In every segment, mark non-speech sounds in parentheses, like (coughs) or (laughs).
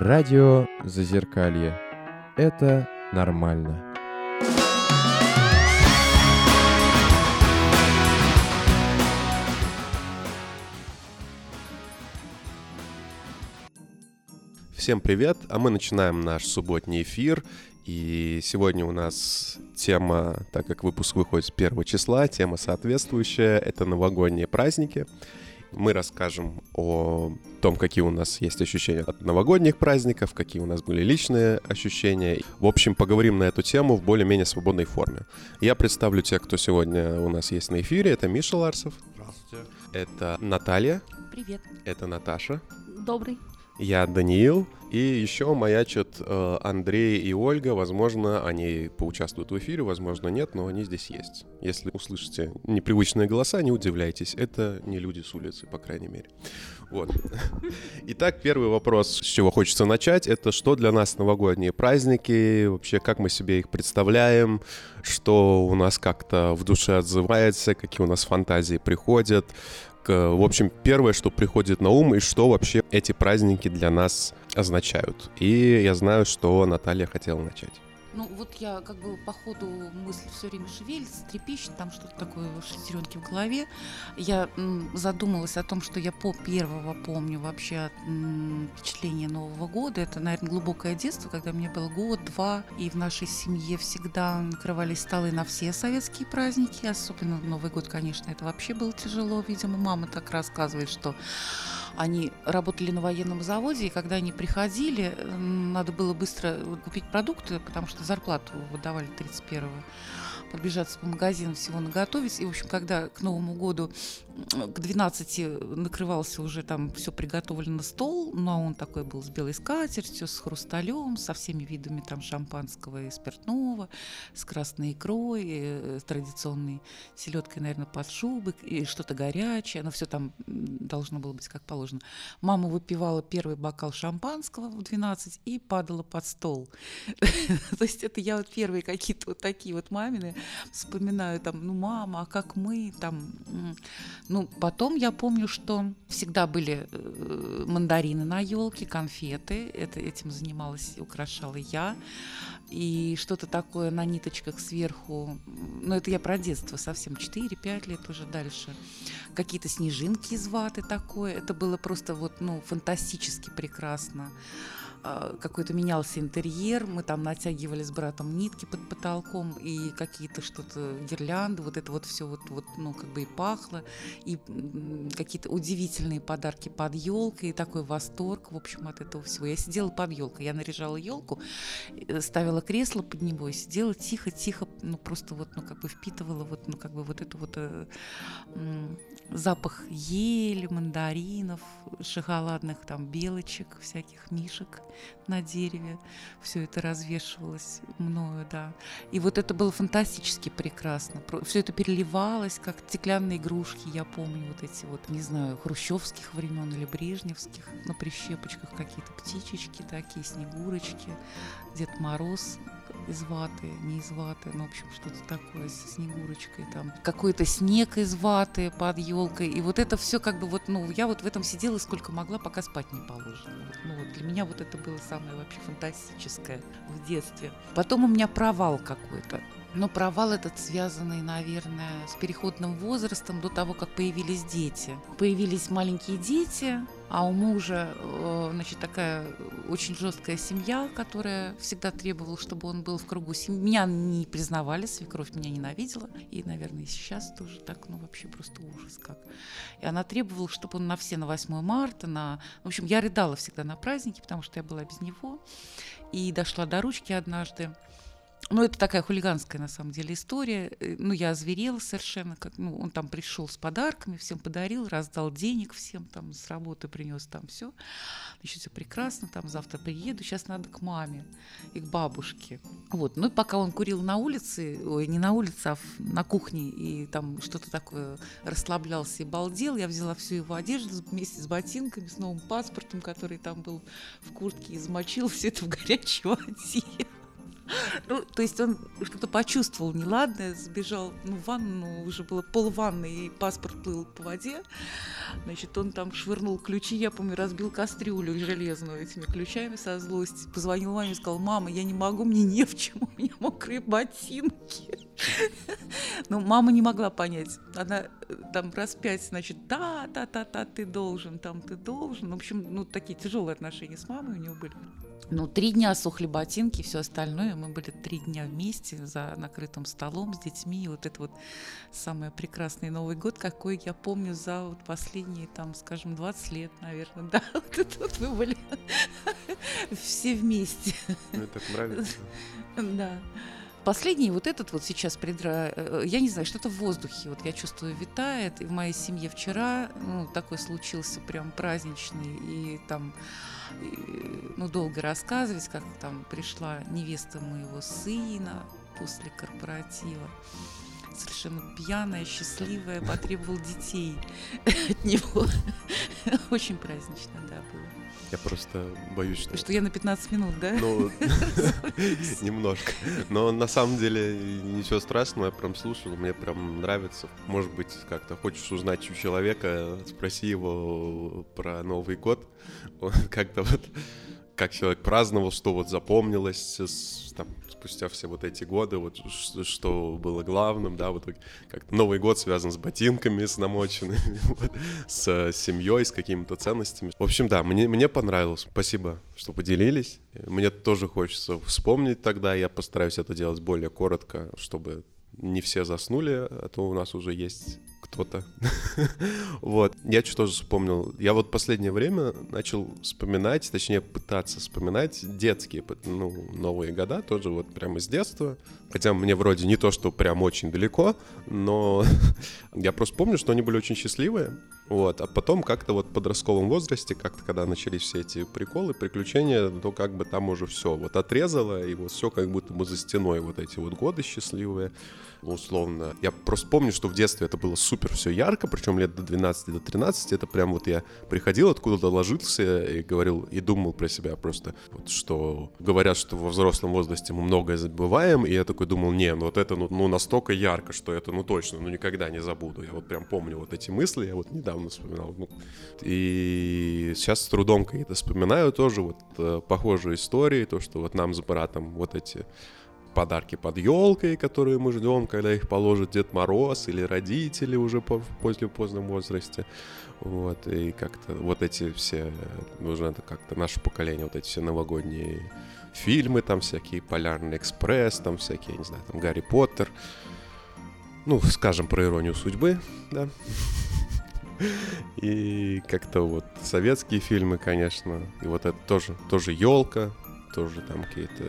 Радио Зазеркалье. Это нормально. Всем привет, а мы начинаем наш субботний эфир. И сегодня у нас тема, так как выпуск выходит с первого числа, тема соответствующая — это новогодние праздники. Мы расскажем о том, какие у нас есть ощущения от новогодних праздников, какие у нас были личные ощущения. В общем, поговорим на эту тему в более-менее свободной форме. Я представлю тех, кто сегодня у нас есть на эфире. Это Миша Ларсов. Здравствуйте. Это Наталья. Привет. Это Наташа. Добрый. Я Даниил. И еще маячат э, Андрей и Ольга. Возможно, они поучаствуют в эфире, возможно, нет, но они здесь есть. Если услышите непривычные голоса, не удивляйтесь. Это не люди с улицы, по крайней мере. Вот. (laughs) Итак, первый вопрос, с чего хочется начать, это что для нас новогодние праздники, вообще как мы себе их представляем, что у нас как-то в душе отзывается, какие у нас фантазии приходят, в общем, первое, что приходит на ум, и что вообще эти праздники для нас означают. И я знаю, что Наталья хотела начать. Ну, вот я как бы по ходу мысли все время шевелится, трепещет, там что-то такое шестеренки в голове. Я м, задумалась о том, что я по первого помню вообще м, впечатление Нового года. Это, наверное, глубокое детство, когда мне было год, два, и в нашей семье всегда накрывались столы на все советские праздники, особенно Новый год, конечно, это вообще было тяжело. Видимо, мама так рассказывает, что они работали на военном заводе, и когда они приходили, надо было быстро купить продукты, потому что зарплату выдавали 31-го пробежаться по магазинам, всего наготовить. И, в общем, когда к Новому году к 12 накрывался уже там все приготовлено стол, но ну, а он такой был с белой скатертью, с хрусталем, со всеми видами там шампанского и спиртного, с красной икрой, э, с традиционной селедкой, наверное, под шубы, и что-то горячее, но все там должно было быть как положено. Мама выпивала первый бокал шампанского в 12 и падала под стол. (laughs) То есть это я вот первые какие-то вот такие вот мамины вспоминаю там, ну, мама, а как мы там. Ну, потом я помню, что всегда были э, мандарины на елке, конфеты. Это, этим занималась, украшала я. И что-то такое на ниточках сверху. Ну, это я про детство совсем, 4-5 лет уже дальше. Какие-то снежинки из ваты такое. Это было просто вот, ну, фантастически прекрасно. А, какой-то менялся интерьер, мы там натягивали с братом нитки под потолком и какие-то что-то гирлянды, вот это вот все вот, вот ну как бы и пахло, и какие-то удивительные подарки под елкой, и такой восторг, в общем, от этого всего. Я сидела под елкой, я наряжала елку, э, ставила кресло под него и сидела тихо-тихо, ну просто вот, ну как бы впитывала вот, ну как бы вот эту вот э, запах ели, мандаринов, шоколадных там белочек, всяких мишек на дереве. Все это развешивалось мною, да. И вот это было фантастически прекрасно. Все это переливалось, как стеклянные игрушки, я помню вот эти вот, не знаю, хрущевских времен или брежневских, на прищепочках какие-то птичечки такие, снегурочки, Дед Мороз из ваты, не из ваты, ну, в общем, что-то такое с снегурочкой, там, какой-то снег из ваты под елкой, и вот это все как бы вот, ну, я вот в этом сидела сколько могла, пока спать не положено. Вот, ну, вот для меня вот это было самое вообще фантастическое в детстве. Потом у меня провал какой-то. Но провал этот связанный, наверное, с переходным возрастом до того, как появились дети. Появились маленькие дети, а у мужа, э, значит, такая очень жесткая семья, которая всегда требовала, чтобы он был в кругу семьи. Меня не признавали, свекровь меня ненавидела. И, наверное, и сейчас тоже так, ну, вообще просто ужас как. И она требовала, чтобы он на все, на 8 марта, на... В общем, я рыдала всегда на праздники, потому что я была без него. И дошла до ручки однажды. Ну, это такая хулиганская, на самом деле, история. Э, ну, я озверела совершенно. Как, ну, он там пришел с подарками, всем подарил, раздал денег всем, там, с работы принес там все. Значит, все прекрасно, там, завтра приеду, сейчас надо к маме и к бабушке. Вот, ну, и пока он курил на улице, ой, не на улице, а на кухне, и там что-то такое расслаблялся и балдел, я взяла всю его одежду вместе с ботинками, с новым паспортом, который там был в куртке, и замочила все это в горячей воде. Ну, то есть он что-то почувствовал неладное, сбежал ну, в ванну, уже было пол ванны, и паспорт плыл по воде. Значит, он там швырнул ключи, я помню, разбил кастрюлю железную этими ключами со злости. Позвонил маме и сказал, мама, я не могу, мне не в чем, у меня мокрые ботинки. Но мама не могла понять. Она э, там раз пять, значит, да, да, да, да, ты должен, там ты должен. В общем, ну, такие тяжелые отношения с мамой у него были. Ну, три дня сохли ботинки, все остальное. Мы были три дня вместе за накрытым столом с детьми. И вот это вот самый прекрасный Новый год, какой я помню за вот последние, там, скажем, 20 лет, наверное. (laughs) Да, вот это вот мы были (laughs) все вместе. Мне так нравится. (laughs) Да. Последний вот этот вот сейчас предра... Э, я не знаю, что-то в воздухе, вот я чувствую, витает. И в моей семье вчера, ну, такой случился прям праздничный, и там ну, долго рассказывать, как там пришла невеста моего сына после корпоратива. Совершенно пьяная, счастливая, потребовал детей от него. (laughs) Очень празднично, да, было. Я просто боюсь, что... Что я на 15 минут, да? Ну, (laughs) немножко. Но на самом деле ничего страшного, я прям слушал, мне прям нравится. Может быть, как-то хочешь узнать у человека, спроси его про Новый год. (laughs) Как-то вот как человек праздновал, что вот запомнилось там, спустя все вот эти годы, вот что было главным, да, вот как Новый год связан с ботинками, с намоченными, (laughs) вот, с семьей, с какими-то ценностями. В общем, да, мне, мне понравилось. Спасибо, что поделились. Мне тоже хочется вспомнить тогда, я постараюсь это делать более коротко, чтобы не все заснули, а то у нас уже есть кто-то. (laughs) вот. Я что тоже вспомнил. Я вот последнее время начал вспоминать, точнее пытаться вспоминать детские, ну, новые года, тоже вот прямо с детства. Хотя мне вроде не то, что прям очень далеко, но (laughs) я просто помню, что они были очень счастливые. Вот, а потом как-то вот в подростковом возрасте, как-то когда начались все эти приколы, приключения, то как бы там уже все вот отрезало, и вот все как будто бы за стеной вот эти вот годы счастливые условно. Я просто помню, что в детстве это было супер все ярко, причем лет до 12, до 13, это прям вот я приходил откуда-то, ложился и говорил, и думал про себя просто, вот что говорят, что во взрослом возрасте мы многое забываем, и я такой думал, не, ну вот это ну, ну настолько ярко, что это ну точно, ну никогда не забуду. Я вот прям помню вот эти мысли, я вот недавно вспоминал. Ну, и сейчас с трудом какие-то вспоминаю тоже вот э, похожие истории, то, что вот нам с братом вот эти подарки под елкой, которые мы ждем, когда их положит Дед Мороз или родители уже по, после позднем возрасте. Вот, и как-то вот эти все, это как-то наше поколение, вот эти все новогодние фильмы, там всякие Полярный экспресс, там всякие, не знаю, там Гарри Поттер. Ну, скажем про иронию судьбы, да. И как-то вот советские фильмы, конечно. И вот это тоже, тоже елка, тоже там какие-то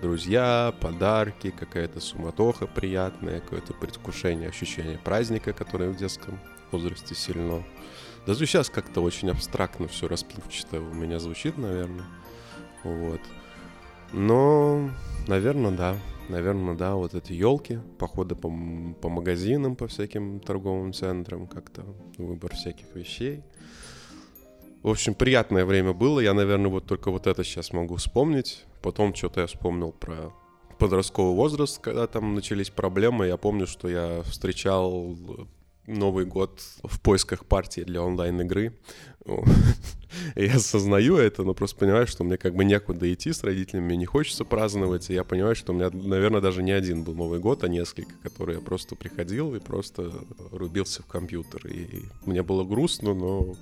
друзья, подарки, какая-то суматоха приятная, какое-то предвкушение, ощущение праздника, которое в детском возрасте сильно. Даже сейчас как-то очень абстрактно все расплывчато у меня звучит, наверное. Вот. Но, наверное, да. Наверное, да, вот эти елки, походы по, по магазинам, по всяким торговым центрам, как-то выбор всяких вещей. В общем, приятное время было. Я, наверное, вот только вот это сейчас могу вспомнить. Потом что-то я вспомнил про подростковый возраст, когда там начались проблемы. Я помню, что я встречал Новый год в поисках партии для онлайн-игры. (laughs) Я осознаю это, но просто понимаю, что мне как бы некуда идти с родителями, мне не хочется праздновать, и я понимаю, что у меня, наверное, даже не один был Новый год, а несколько, которые я просто приходил и просто рубился в компьютер. И мне было грустно, но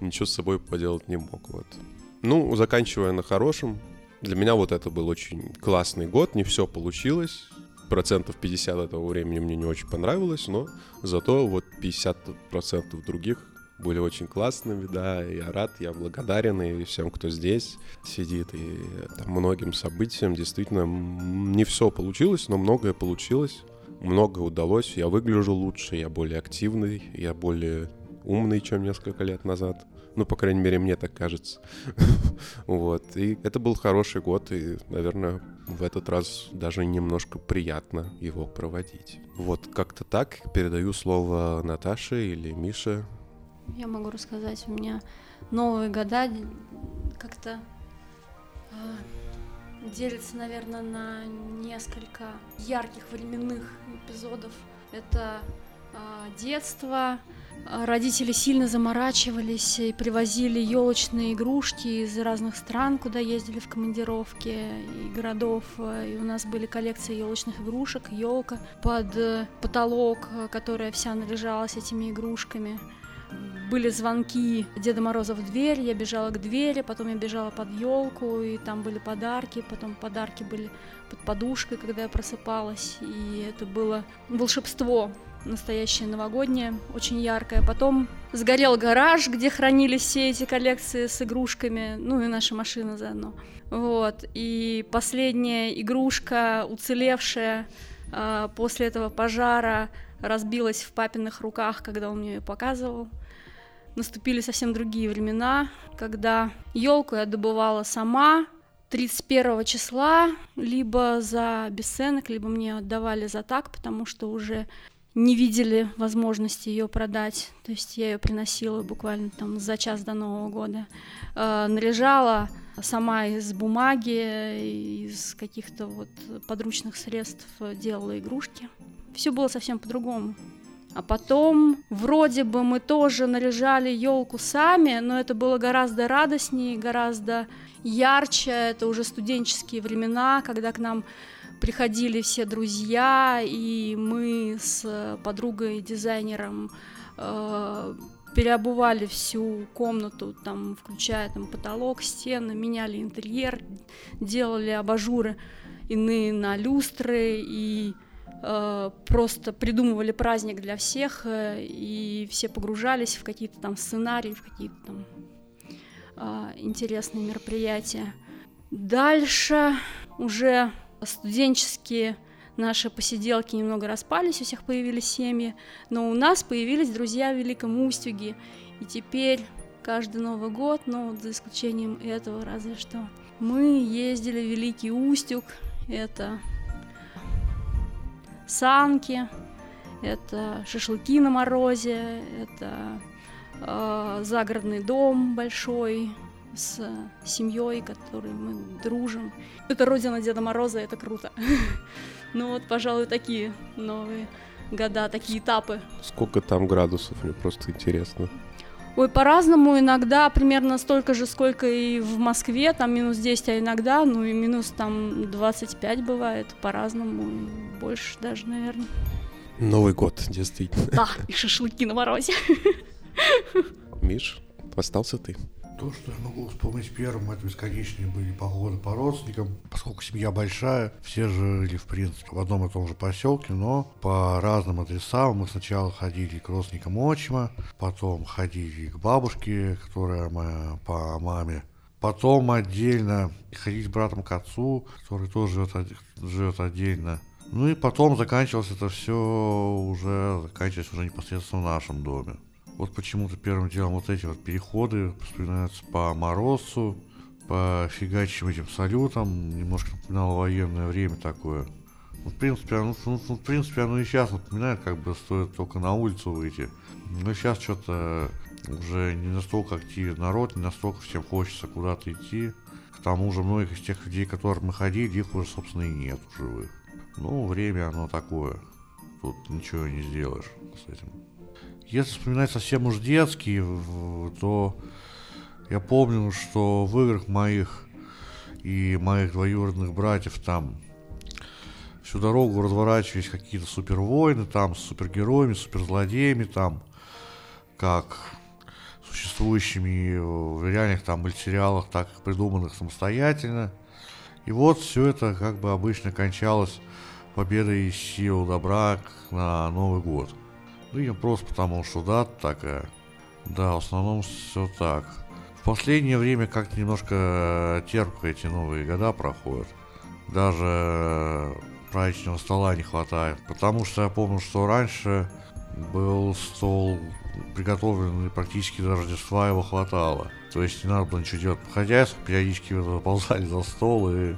ничего с собой поделать не мог. Вот. Ну, заканчивая на хорошем, для меня вот это был очень классный год, не все получилось, процентов 50 этого времени мне не очень понравилось, но зато вот 50 процентов других были очень классными, да, я рад, я благодарен и всем, кто здесь сидит, и там, многим событиям действительно не все получилось, но многое получилось, многое удалось, я выгляжу лучше, я более активный, я более умный, чем несколько лет назад. Ну, по крайней мере, мне так кажется. (laughs) вот. И это был хороший год, и, наверное, в этот раз даже немножко приятно его проводить. Вот как-то так. Передаю слово Наташе или Мише. Я могу рассказать. У меня новые года как-то а, делится, наверное, на несколько ярких временных эпизодов. Это э, детство, Родители сильно заморачивались и привозили елочные игрушки из разных стран, куда ездили в командировки и городов. И у нас были коллекции елочных игрушек, елка под э, потолок, которая вся наряжалась этими игрушками. Были звонки Деда Мороза в дверь, я бежала к двери, потом я бежала под елку, и там были подарки, потом подарки были под подушкой, когда я просыпалась, и это было волшебство настоящее новогоднее, очень яркое. Потом сгорел гараж, где хранились все эти коллекции с игрушками, ну и наша машина заодно. Вот. И последняя игрушка, уцелевшая э, после этого пожара, разбилась в папиных руках, когда он мне ее показывал. Наступили совсем другие времена, когда елку я добывала сама, 31 числа, либо за бесценок, либо мне отдавали за так, потому что уже не видели возможности ее продать. То есть я ее приносила буквально там за час до Нового года. Э, наряжала сама из бумаги, из каких-то вот подручных средств делала игрушки. Все было совсем по-другому. А потом вроде бы мы тоже наряжали елку сами, но это было гораздо радостнее, гораздо ярче. Это уже студенческие времена, когда к нам приходили все друзья, и мы с подругой-дизайнером э, переобували всю комнату, там, включая там, потолок, стены, меняли интерьер, делали абажуры иные на люстры и э, просто придумывали праздник для всех, э, и все погружались в какие-то там сценарии, в какие-то там э, интересные мероприятия. Дальше уже студенческие наши посиделки немного распались, у всех появились семьи, но у нас появились друзья в Великом Устюге, и теперь каждый Новый год, ну, за исключением этого разве что, мы ездили в Великий Устюг, это санки, это шашлыки на морозе, это э, загородный дом большой, с семьей, которой мы дружим. Это родина Деда Мороза, это круто. (laughs) Ну вот, пожалуй, такие новые года, такие этапы. Сколько там градусов, мне просто интересно. Ой, по-разному, иногда примерно столько же, сколько и в Москве, там минус 10, а иногда, ну и минус там 25 бывает, по-разному, больше даже, наверное. Новый год, действительно. Да, и шашлыки на морозе. (laughs) Миш, остался ты. То, что я могу вспомнить первым, это бесконечные были походы по родственникам. Поскольку семья большая, все жили, в принципе, в одном и том же поселке, но по разным адресам. Мы сначала ходили к родственникам отчима, потом ходили к бабушке, которая моя по маме. Потом отдельно ходить с братом к отцу, который тоже живет, живет отдельно. Ну и потом заканчивалось это все уже, заканчивалось уже непосредственно в нашем доме. Вот почему-то первым делом вот эти вот переходы вспоминаются по Морозцу, по фигачим этим салютам, немножко напоминало военное время такое. Ну, в принципе, оно, ну, ну, в принципе, оно и сейчас напоминает, как бы стоит только на улицу выйти. Но сейчас что-то уже не настолько активен народ, не настолько всем хочется куда-то идти. К тому же многих из тех людей, которых мы ходили, их уже, собственно, и нет живых. Ну, время оно такое. Тут ничего не сделаешь с этим. Если вспоминать совсем уж детские, то я помню, что в играх моих и моих двоюродных братьев там всю дорогу разворачивались какие-то супервойны там с супергероями, суперзлодеями там, как существующими в реальных там мультсериалах, так и придуманных самостоятельно. И вот все это как бы обычно кончалось победой сил добра на Новый год. Ну, я просто потому, что да, такая. Да, в основном все так. В последнее время как-то немножко терпко эти новые года проходят. Даже праздничного стола не хватает. Потому что я помню, что раньше был стол приготовленный практически до Рождества его хватало. То есть не надо было ничего делать хозяйству, периодически заползали за стол и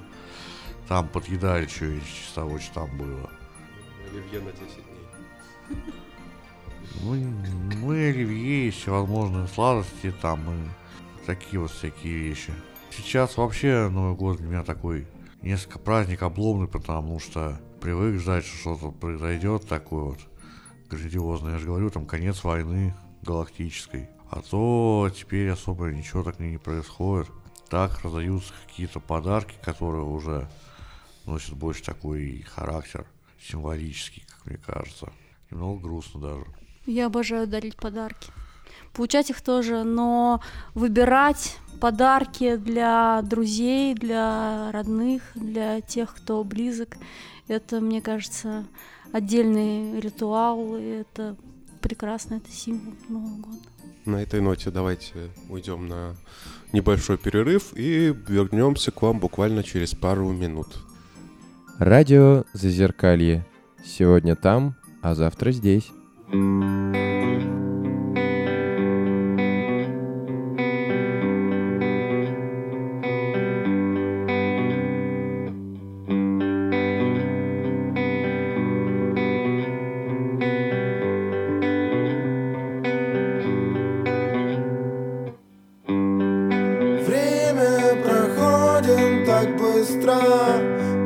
там подъедали что-нибудь из того, что там было. Оливье на 10 дней. Ну, ну и оливье, и всевозможные сладости там, и такие вот всякие вещи. Сейчас вообще Новый год для меня такой несколько праздник обломный, потому что привык ждать, что что-то произойдет такое вот грандиозное. Я же говорю, там конец войны галактической. А то теперь особо ничего так не происходит. Так раздаются какие-то подарки, которые уже носят больше такой характер символический, как мне кажется. Немного грустно даже. Я обожаю дарить подарки. Получать их тоже, но выбирать подарки для друзей, для родных, для тех, кто близок, это, мне кажется, отдельный ритуал, и это прекрасно, это символ Нового года. На этой ноте давайте уйдем на небольшой перерыв и вернемся к вам буквально через пару минут. Радио Зазеркалье. Сегодня там, а завтра здесь.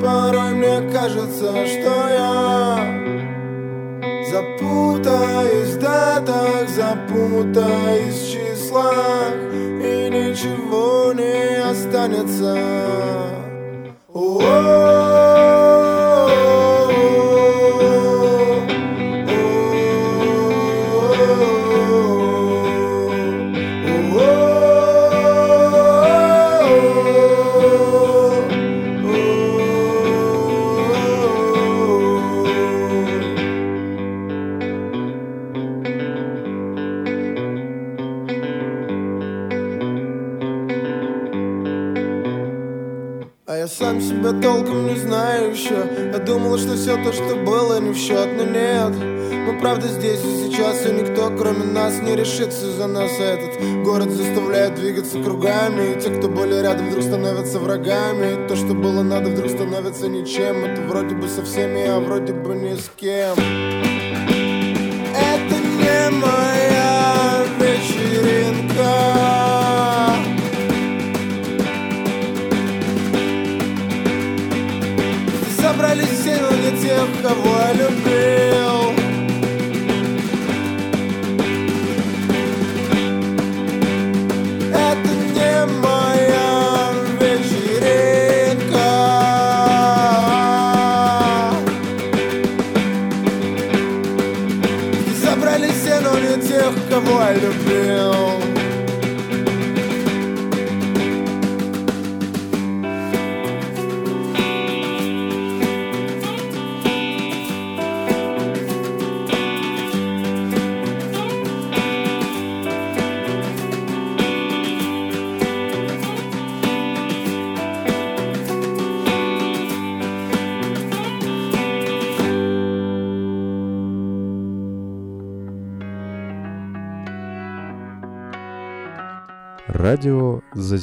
Порой мне кажется, что запутаюсь в числах И ничего не останется думал, что все то, что было, не в счет, но нет. Мы правда здесь и сейчас, и никто, кроме нас, не решится за нас. А Этот город заставляет двигаться кругами. И те, кто были рядом, вдруг становятся врагами. И то, что было надо, вдруг становится ничем. Это вроде бы со всеми, а вроде бы ни с кем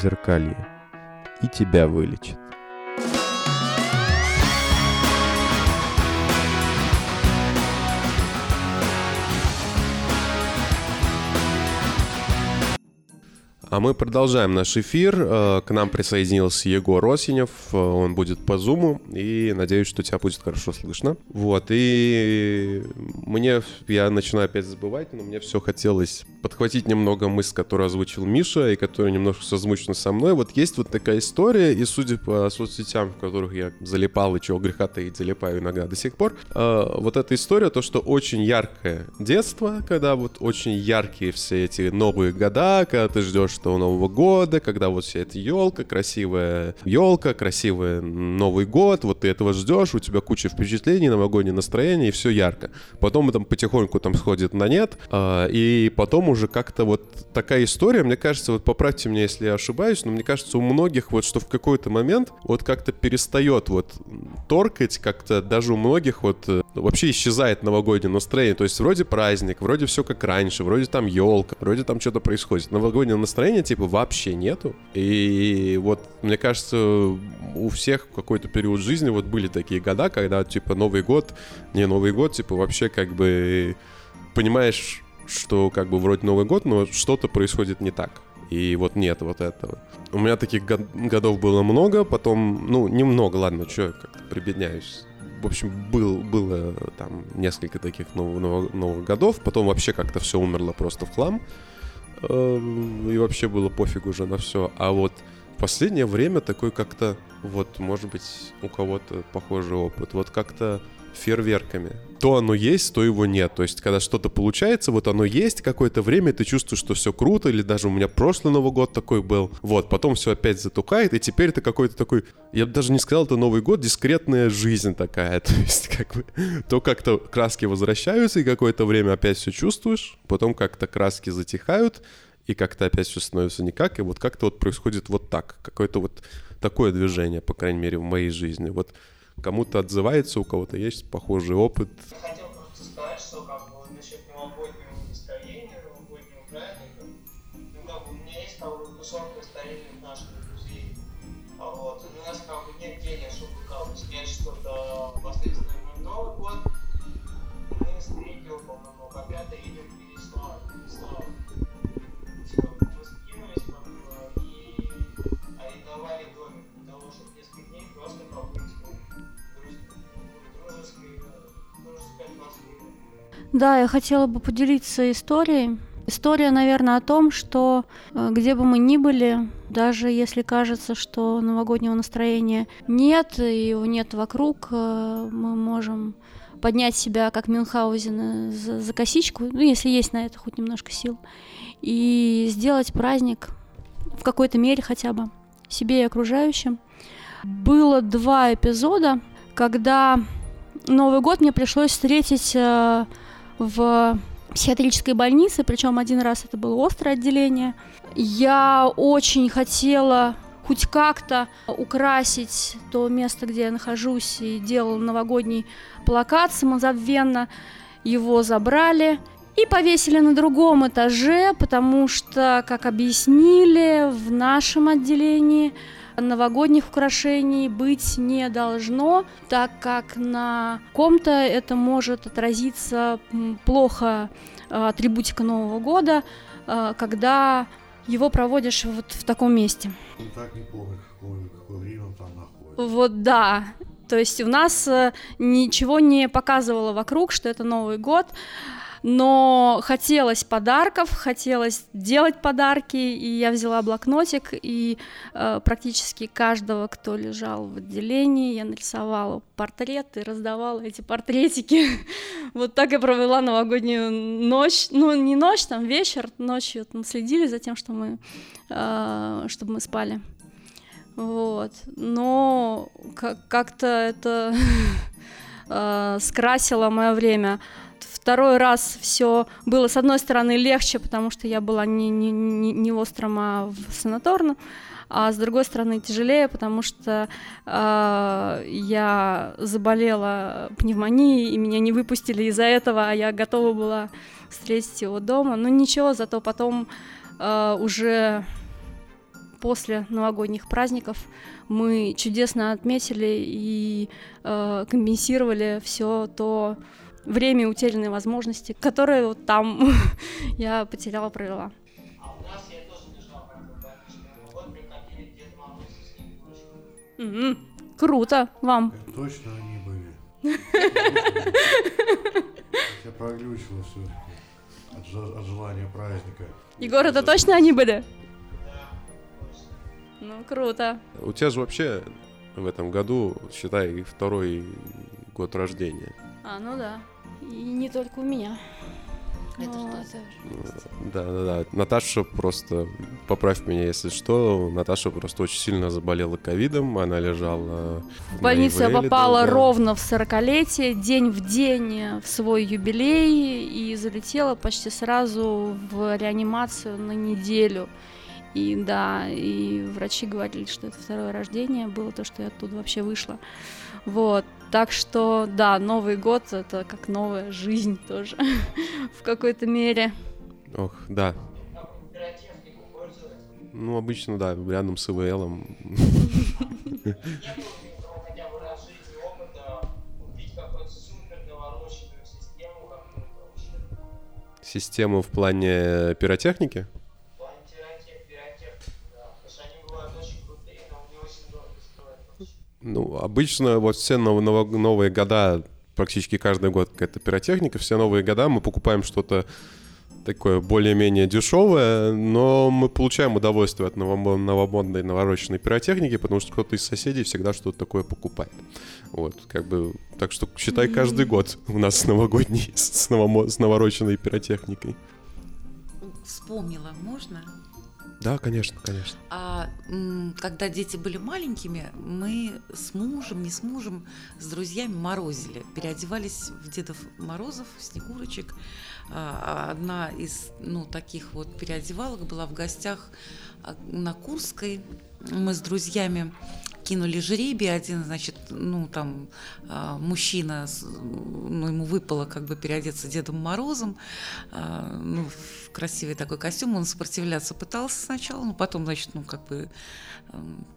Зазеркалье. И тебя вылечит. А мы продолжаем наш эфир. Э, К нам присоединился Егор Осенев. Э, Он будет по зуму. И надеюсь, что тебя будет хорошо слышно. Вот. И мне... Я начинаю опять забывать, но мне все хотелось подхватить немного мысль, которую озвучил Миша, и которая немножко созвучна со мной. Вот есть вот такая история, и судя по соцсетям, в которых я залипал, и чего греха таить, залипаю иногда до сих пор, э, вот эта история, то, что очень яркое детство, когда вот очень яркие все эти новые года, когда ты ждешь что Нового года, когда вот вся эта елка, красивая елка, красивый Новый год, вот ты этого ждешь, у тебя куча впечатлений, новогоднее настроение, и все ярко. Потом там потихоньку там сходит на нет, а, и потом уже как-то вот такая история, мне кажется, вот поправьте меня, если я ошибаюсь, но мне кажется, у многих вот, что в какой-то момент вот как-то перестает вот торкать, как-то даже у многих вот э, вообще исчезает новогоднее настроение, то есть вроде праздник, вроде все как раньше, вроде там елка, вроде там что-то происходит. Новогоднее настроения типа вообще нету. И вот, мне кажется, у всех какой-то период жизни вот были такие года, когда типа Новый год, не Новый год, типа вообще как бы понимаешь, что как бы вроде Новый год, но что-то происходит не так. И вот нет вот этого. У меня таких год- годов было много, потом, ну, немного, ладно, что я как-то прибедняюсь. В общем, был, было там несколько таких нов- нов- новых годов, потом вообще как-то все умерло просто в хлам. Эм, И вообще было пофиг уже на все. А вот последнее время такой как-то, вот, может быть, у кого-то похожий опыт. Вот как-то фейерверками. То оно есть, то его нет. То есть, когда что-то получается, вот оно есть какое-то время, ты чувствуешь, что все круто, или даже у меня прошлый Новый год такой был. Вот, потом все опять затухает, и теперь это какой-то такой, я бы даже не сказал, это Новый год, дискретная жизнь такая. (laughs) То есть, как бы, то как-то краски возвращаются, и какое-то время опять все чувствуешь, потом как-то краски затихают, и как-то опять все становится никак, и вот как-то вот происходит вот так, какое-то вот такое движение, по крайней мере, в моей жизни. Вот кому-то отзывается, у кого-то есть похожий опыт. Да, я хотела бы поделиться историей. История, наверное, о том, что э, где бы мы ни были, даже если кажется, что новогоднего настроения нет, и его нет вокруг, э, мы можем поднять себя, как Мюнхгаузен, э, за, за косичку, ну, если есть на это хоть немножко сил, и сделать праздник в какой-то мере хотя бы себе и окружающим. Было два эпизода, когда Новый год мне пришлось встретить в психиатрической больнице, причем один раз это было острое отделение. Я очень хотела хоть как-то украсить то место, где я нахожусь, и делала новогодний плакат самозабвенно. Его забрали и повесили на другом этаже, потому что, как объяснили, в нашем отделении новогодних украшений быть не должно, так как на ком-то это может отразиться плохо э, атрибутика Нового года, э, когда его проводишь вот в таком месте. Ну, так не помню, какое, какое время он там находится. Вот да. То есть у нас э, ничего не показывало вокруг, что это Новый год, но хотелось подарков, хотелось делать подарки, и я взяла блокнотик, и э, практически каждого, кто лежал в отделении, я нарисовала портрет и раздавала эти портретики. (laughs) Вот так я провела новогоднюю ночь, ну не ночь, там вечер, ночью там следили за тем, что мы, э, чтобы мы спали. Вот. Но как- как-то это (laughs) э, скрасило мое время. Второй раз все было, с одной стороны, легче, потому что я была не, не, не, не в остром, а в санаторном, а с другой стороны тяжелее, потому что э, я заболела пневмонией, и меня не выпустили из-за этого, а я готова была встретить его дома. Но ничего, зато потом э, уже после новогодних праздников мы чудесно отметили и э, компенсировали все то время и утерянные возможности, которые вот там (laughs) я потеряла, провела. А. Мгм. Круто вам. Это точно они были. (laughs) Я проглючила все от, от желания праздника. Егор, это точно они были? Да, точно. Ну, круто. У тебя же вообще в этом году, считай, второй год рождения. А, ну да. И не только у меня. Это Вот. что за- Да, да, да. Наташа просто, поправь меня, если что, Наташа просто очень сильно заболела ковидом, она лежала В больницу я Ивреле попала долго. ровно в 40-летие, день в день в свой юбилей, и залетела почти сразу в реанимацию на неделю. И да, и врачи говорили, что это второе рождение было, то, что я оттуда вообще вышла. Вот, так что, да, Новый год — это как новая жизнь тоже, (laughs) в какой-то мере. Ох, да. Как пиротехнику пользоваться. Ну, обычно, да, рядом с ИВЛом. Не было никакого хотя Ну, обычно вот все нов- нов- новые года, практически каждый год какая-то пиротехника, все новые года мы покупаем что-то такое более-менее дешевое, но мы получаем удовольствие от новомо- новомодной, навороченной пиротехники, потому что кто-то из соседей всегда что-то такое покупает. Вот, как бы, так что считай каждый год у нас новогодний (laughs) с, новомо- с навороченной пиротехникой. Вспомнила, можно? Да, конечно, конечно. А когда дети были маленькими, мы с мужем, не с мужем, с друзьями морозили, переодевались в Дедов Морозов, Снегурочек. А, а Одна из ну, таких вот переодевалок была в гостях а, на Курской. Мы с друзьями кинули жребий, один, значит, ну, там, а, мужчина, ну, ему выпало как бы переодеться Дедом Морозом, а, ну, в красивый такой костюм, он сопротивляться пытался сначала, но потом, значит, ну, как бы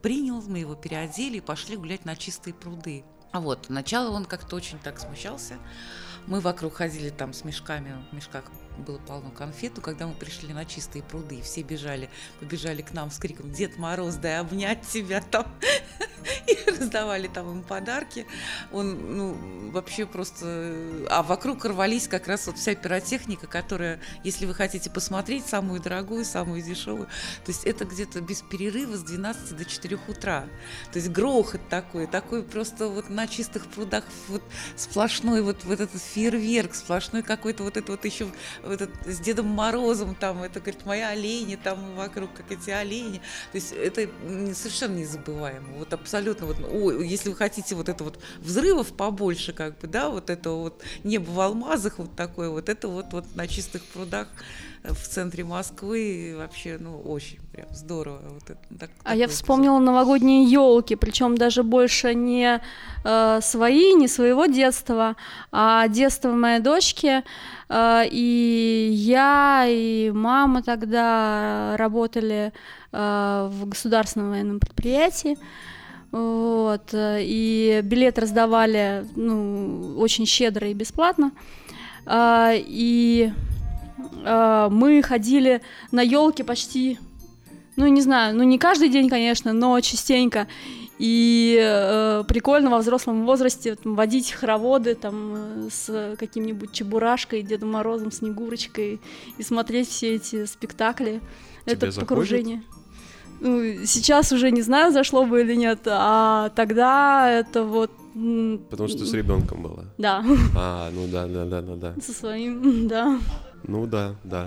принял, мы его переодели и пошли гулять на чистые пруды. А вот, сначала он как-то очень так смущался, мы вокруг ходили там с мешками, в мешках было полно конфет, но когда мы пришли на чистые пруды, и все бежали, побежали к нам с криком «Дед Мороз, дай обнять тебя!» там (laughs) и (laughs) раздавали там ему подарки. Он, ну, вообще просто... А вокруг рвались как раз вот вся пиротехника, которая, если вы хотите посмотреть, самую дорогую, самую дешевую, то есть это где-то без перерыва с 12 до 4 утра. То есть грохот такой, такой просто вот на чистых прудах вот сплошной вот, вот этот фейерверк, сплошной какой-то вот это вот еще вот этот с Дедом Морозом там, это, говорит, моя олени там вокруг, как эти олени. То есть это совершенно незабываемо. Вот абсолютно вот, если вы хотите вот это вот взрывов побольше, как бы, да, вот это вот небо в алмазах вот такое вот, это вот, вот на чистых прудах э, в центре Москвы вообще, ну, очень прям здорово. Вот это, так- А я вспомнила новогодние елки, причем даже больше не э, свои, не своего детства, а детства моей дочки. Э, и я, и мама тогда работали э, в государственном военном предприятии. Вот, и билет раздавали ну, очень щедро и бесплатно. А, и а, мы ходили на елки почти ну, не знаю, ну не каждый день, конечно, но частенько. И э, прикольно во взрослом возрасте там, водить хороводы там э, с каким-нибудь Чебурашкой, Дедом Морозом, Снегурочкой и смотреть все эти спектакли. Тебе Это заходит? погружение. Ну, сейчас уже не знаю, зашло бы или нет, а тогда это вот... Потому что с ребенком было. Да, А, ну да, да, да, да, да. со своим, да. Ну да, да.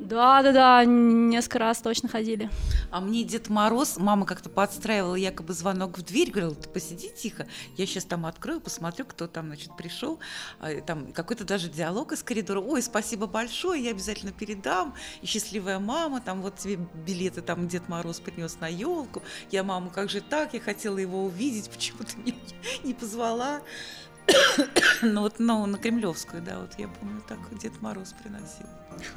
Да, да, да, несколько раз точно ходили. А мне Дед Мороз, мама как-то подстраивала якобы звонок в дверь, говорила, ты посиди тихо, я сейчас там открою, посмотрю, кто там, значит, пришел. А, там какой-то даже диалог из коридора. Ой, спасибо большое, я обязательно передам. И счастливая мама, там вот тебе билеты, там Дед Мороз принес на елку. Я, мама, как же так? Я хотела его увидеть, почему ты меня не позвала? (coughs) Ну вот, ну, на Кремлевскую, да, вот я помню, так Дед Мороз приносил.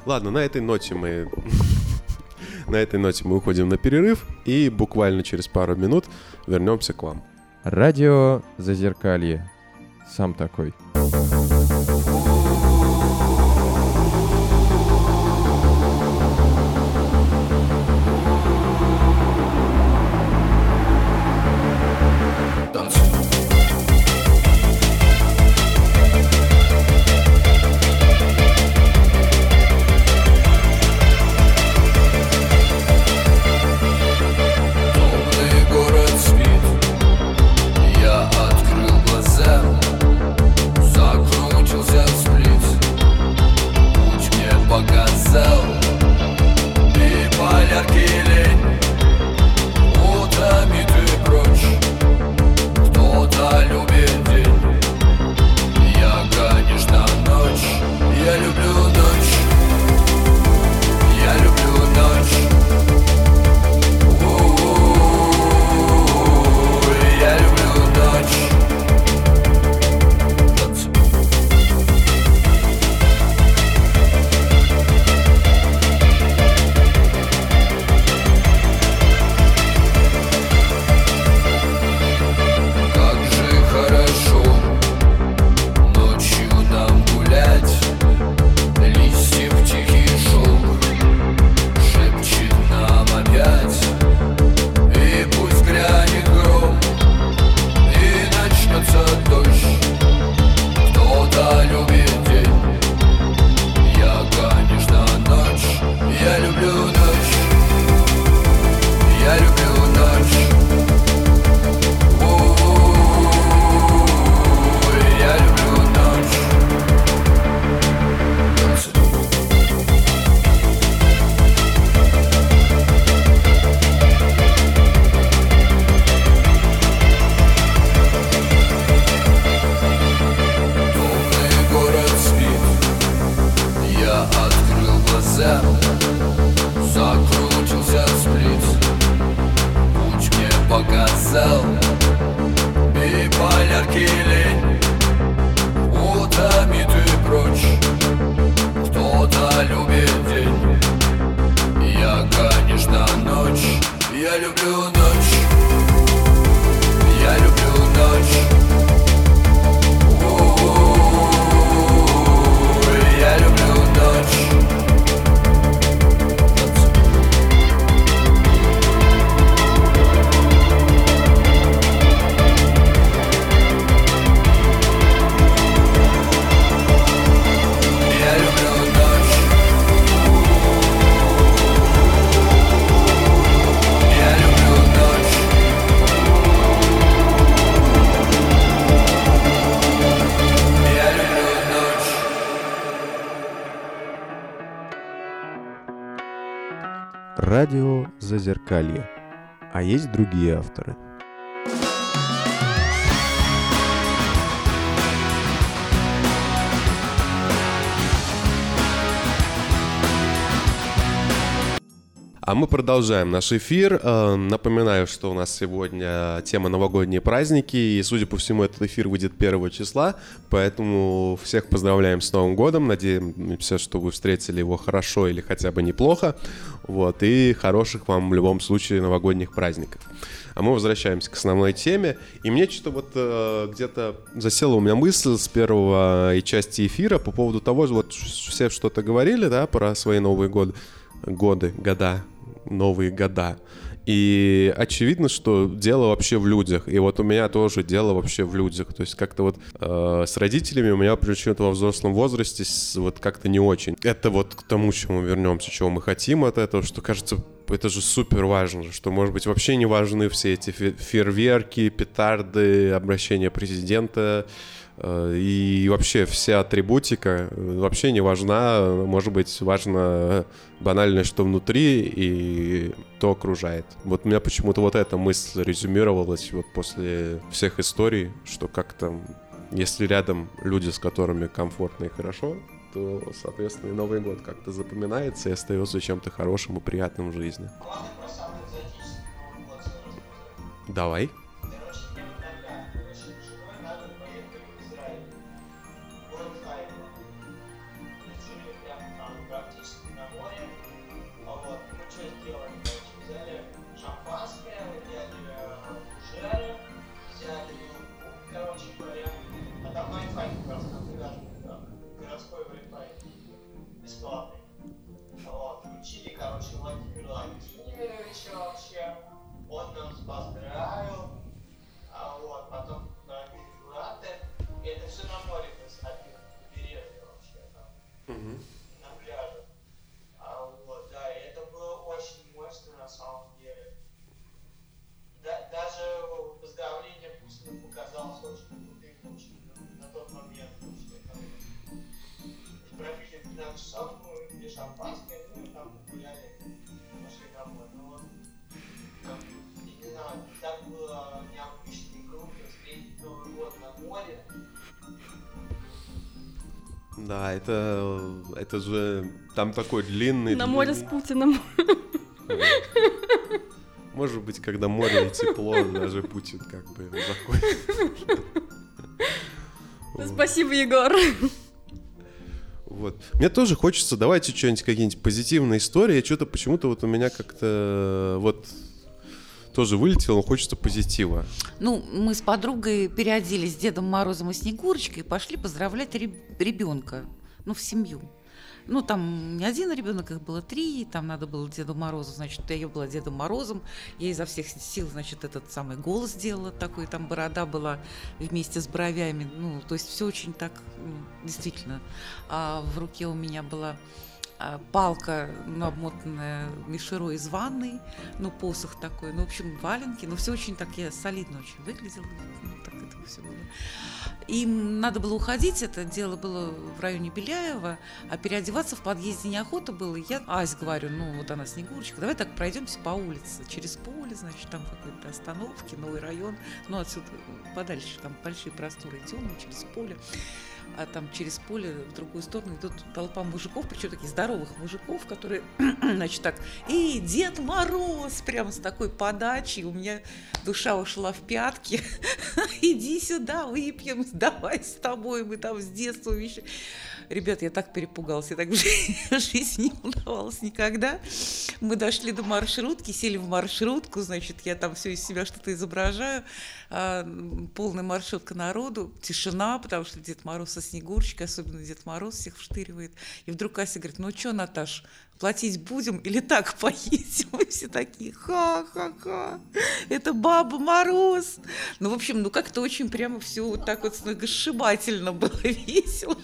Ладно, на этой ноте мы... (laughs) На этой ноте мы уходим на перерыв и буквально через пару минут вернемся к вам. Радио Зазеркалье. Сам такой. Зазеркалье. А есть другие авторы. А мы продолжаем наш эфир. Э, Напоминаю, что у нас сегодня тема новогодние праздники, и, судя по всему, этот эфир выйдет 1 числа, поэтому всех поздравляем с Новым годом, надеемся, что вы встретили его хорошо или хотя бы неплохо, вот, и хороших вам в любом случае новогодних праздников. А мы возвращаемся к основной теме, и мне что-то вот э, где-то засела у меня мысль с первой части эфира по поводу того, вот все что-то говорили, да, про свои Новые годы, годы, года, новые года. И очевидно, что дело вообще в людях. И вот у меня тоже дело вообще в людях. То есть как-то вот э, с родителями у меня почему-то во взрослом возрасте с- вот как-то не очень. Это вот к тому, чему вернемся, чего мы хотим от этого, что кажется, это же супер важно, что, может быть, вообще не важны все эти фе- фейерверки, петарды, обращения президента, и вообще вся атрибутика э, вообще не важна. Может быть, важно банальное, что внутри, и то окружает. Вот у меня почему-то вот эта мысль резюмировалась вот после всех историй, что как-то, если рядом люди, с которыми комфортно и хорошо, то, соответственно, и Новый год как-то запоминается и остается чем-то хорошим и приятным в жизни. Давай. Да, это, это же там такой длинный... На море с Путиным. Может быть, когда море и тепло, даже Путин как бы заходит. Спасибо, Егор. Вот. Мне тоже хочется, давайте что-нибудь, какие-нибудь позитивные истории. Что-то почему-то вот у меня как-то вот тоже вылетело, но хочется позитива. Ну, мы с подругой переоделись с Дедом Морозом и Снегурочкой и пошли поздравлять ребенка, ну, в семью. Ну, там не один ребенок, их было три, там надо было Деду Морозу, значит, я была Дедом Морозом, я изо всех сил, значит, этот самый голос делала такой, там борода была вместе с бровями, ну, то есть все очень так, действительно. А в руке у меня была палка, ну, обмотанная мишерой из ванной, ну, посох такой, ну, в общем, валенки, ну, все очень так, я солидно очень выглядела, ну, так это все было. Им надо было уходить, это дело было в районе Беляева, а переодеваться в подъезде неохота было. Я Ась говорю, ну вот она Снегурочка, давай так пройдемся по улице, через поле, значит, там какой-то остановки, новый район, ну отсюда подальше, там большие просторы темные, через поле. А там через поле в другую сторону идут толпа мужиков, причем таких здоровых мужиков, которые, (clears throat) значит, так, эй, Дед Мороз, прямо с такой подачей, у меня душа ушла в пятки, (laughs) иди сюда, выпьем, давай с тобой, мы там с детства вещи. Ребят, я так перепугалась, я так в (laughs) жизни не удавалось никогда. Мы дошли до маршрутки, сели в маршрутку, значит, я там все из себя что-то изображаю, а, полная маршрутка народу, тишина, потому что Дед Мороз со Снегурочкой, особенно Дед Мороз всех вштыривает. И вдруг Ася говорит, ну что, Наташ, платить будем или так (laughs) поедем? И все такие, ха-ха-ха, это Баба Мороз. Ну, в общем, ну как-то очень прямо все вот так вот сногсшибательно было (laughs) весело,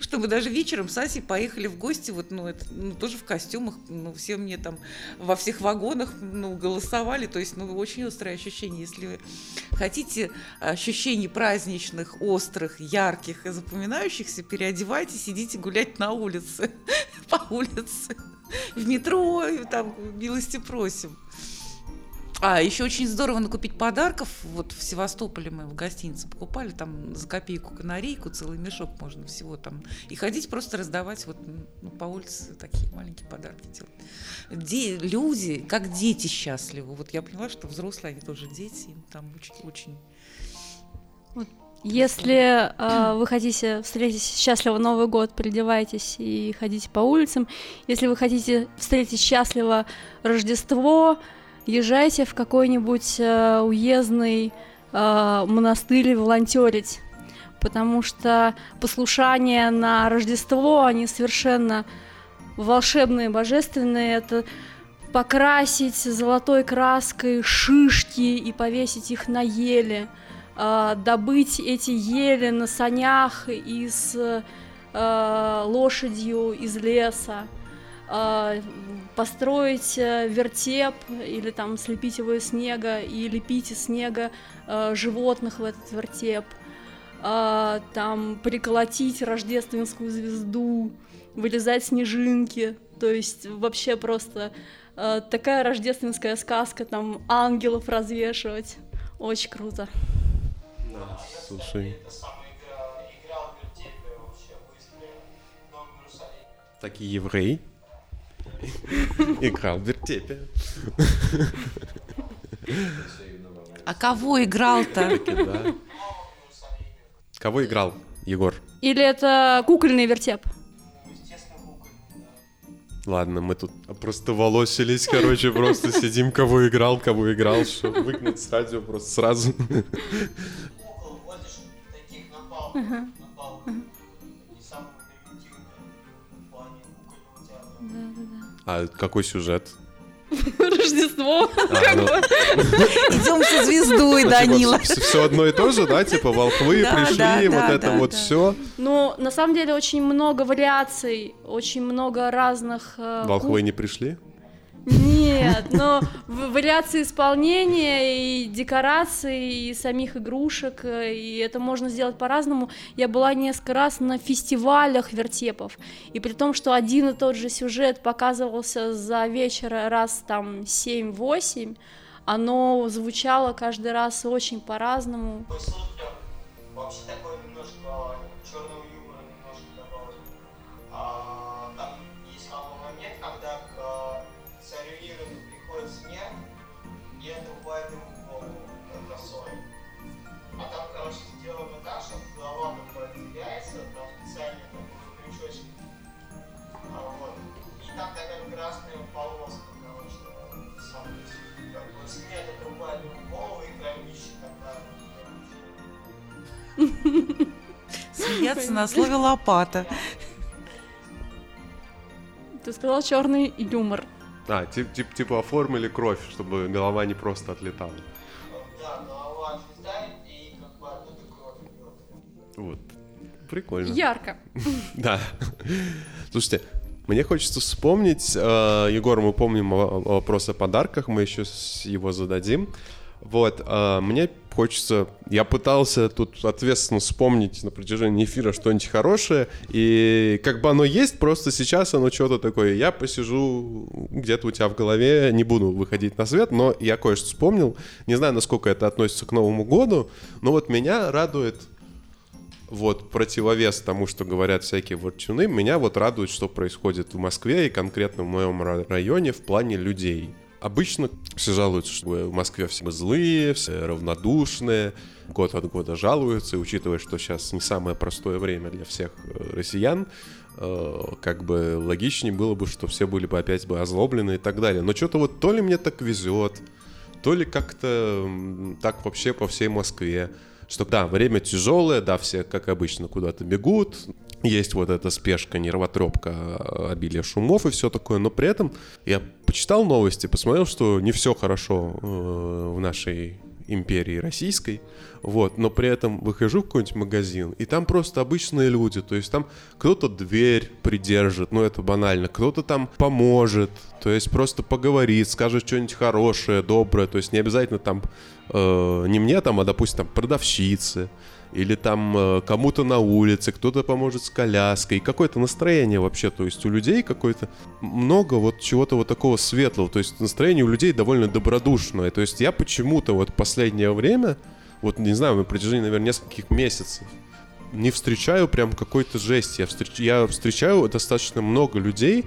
что мы даже вечером с Асей поехали в гости, вот, ну, это, ну, тоже в костюмах, ну, все мне там во всех вагонах, ну, голосовали, то есть, ну, очень острое ощущение, если вы хотите ощущений праздничных, острых, ярких и запоминающихся, переодевайтесь, идите гулять на улице, (laughs) по улице. (laughs) в метро, там милости просим. А, еще очень здорово накупить подарков. Вот в Севастополе мы в гостинице покупали, там за копейку канарейку, целый мешок можно всего там. И ходить просто раздавать вот ну, по улице такие маленькие подарки делать. Де, люди, как дети счастливы. Вот я поняла, что взрослые, они тоже дети, им там очень-очень... Если э, вы хотите встретить счастливо Новый год, переодевайтесь и ходите по улицам. Если вы хотите встретить счастливо Рождество, езжайте в какой-нибудь э, уездный э, монастырь волонтерить, потому что послушания на Рождество, они совершенно волшебные, божественные. Это покрасить золотой краской шишки и повесить их на еле, добыть эти ели на санях и с э, лошадью из леса, э, построить э, вертеп или там слепить его из снега и лепить из снега э, животных в этот вертеп, э, там приколотить рождественскую звезду, вылезать снежинки, то есть вообще просто э, такая рождественская сказка, там ангелов развешивать, очень круто. Слушай. Иерусалиме. Такие еврей. Играл в вертепе. А кого играл-то? Кого играл, Егор? Или это кукольный вертеп? ну, естественно, кукольный, да. Ладно, мы тут просто волосились, короче, просто сидим, кого играл, кого играл, чтобы выгнать с радио просто сразу. Водишь таких на на палках. И самые примитивные в плане кукольного театра. А какой сюжет? (laughs) Рождество. А, (laughs) ну, Идем со звездой, Данила. все одно и то же, да? Типа волхвы Да, пришли, да, вот да, это да, вот да. все. Ну, на самом деле очень много вариаций, очень много разных... э, Волхвы не пришли? Нет, но вариации исполнения и декораций, и самих игрушек, э, и это можно сделать по-разному. Я была несколько раз на фестивалях вертепов, и при том, что один и тот же сюжет показывался за вечер раз там 7-8, оно звучало каждый раз очень по-разному. Супер, вообще такой Смеяться на слове лопата. Ты сказал черный юмор. А, тип- тип- типа оформили кровь, чтобы голова не просто отлетала. Да, голова отлетает и как бы оттуда кровь идет. Вот. Прикольно. Ярко. (laughs) Да. Слушайте, мне хочется вспомнить, э, Егор, мы помним вопрос о подарках, мы еще с- его зададим. Вот, э, мне хочется, я пытался тут ответственно вспомнить на протяжении эфира что-нибудь хорошее, и как бы оно есть, просто сейчас оно что-то такое, я посижу где-то у тебя в голове, не буду выходить на свет, но я кое-что вспомнил, не знаю, насколько это относится к Новому году, но вот меня радует вот противовес тому, что говорят всякие ворчуны, меня вот радует, что происходит в Москве и конкретно в моем ра- районе в плане людей. Обычно все жалуются, что в Москве все злые, все равнодушные, год от года жалуются, и учитывая, что сейчас не самое простое время для всех э, россиян, э, как бы логичнее было бы, что все были бы опять бы озлоблены и так далее. Но что-то вот то ли мне так везет, то ли как-то так вообще по всей Москве. Что да, время тяжелое, да, все как обычно куда-то бегут, есть вот эта спешка, нервотрепка, а, обилие шумов и все такое, но при этом я почитал новости, посмотрел, что не все хорошо э, в нашей империи российской, вот, но при этом выхожу в какой-нибудь магазин, и там просто обычные люди, то есть там кто-то дверь придержит, ну это банально, кто-то там поможет, то есть просто поговорит, скажет что-нибудь хорошее, доброе, то есть не обязательно там, э, не мне там, а допустим там продавщицы, или там э, кому-то на улице, кто-то поможет с коляской, какое-то настроение вообще, то есть у людей какое-то много вот чего-то вот такого светлого, то есть настроение у людей довольно добродушное, то есть я почему-то вот последнее время, вот не знаю, на протяжении, наверное, нескольких месяцев, не встречаю прям какой-то жести, я, встреч... я встречаю достаточно много людей,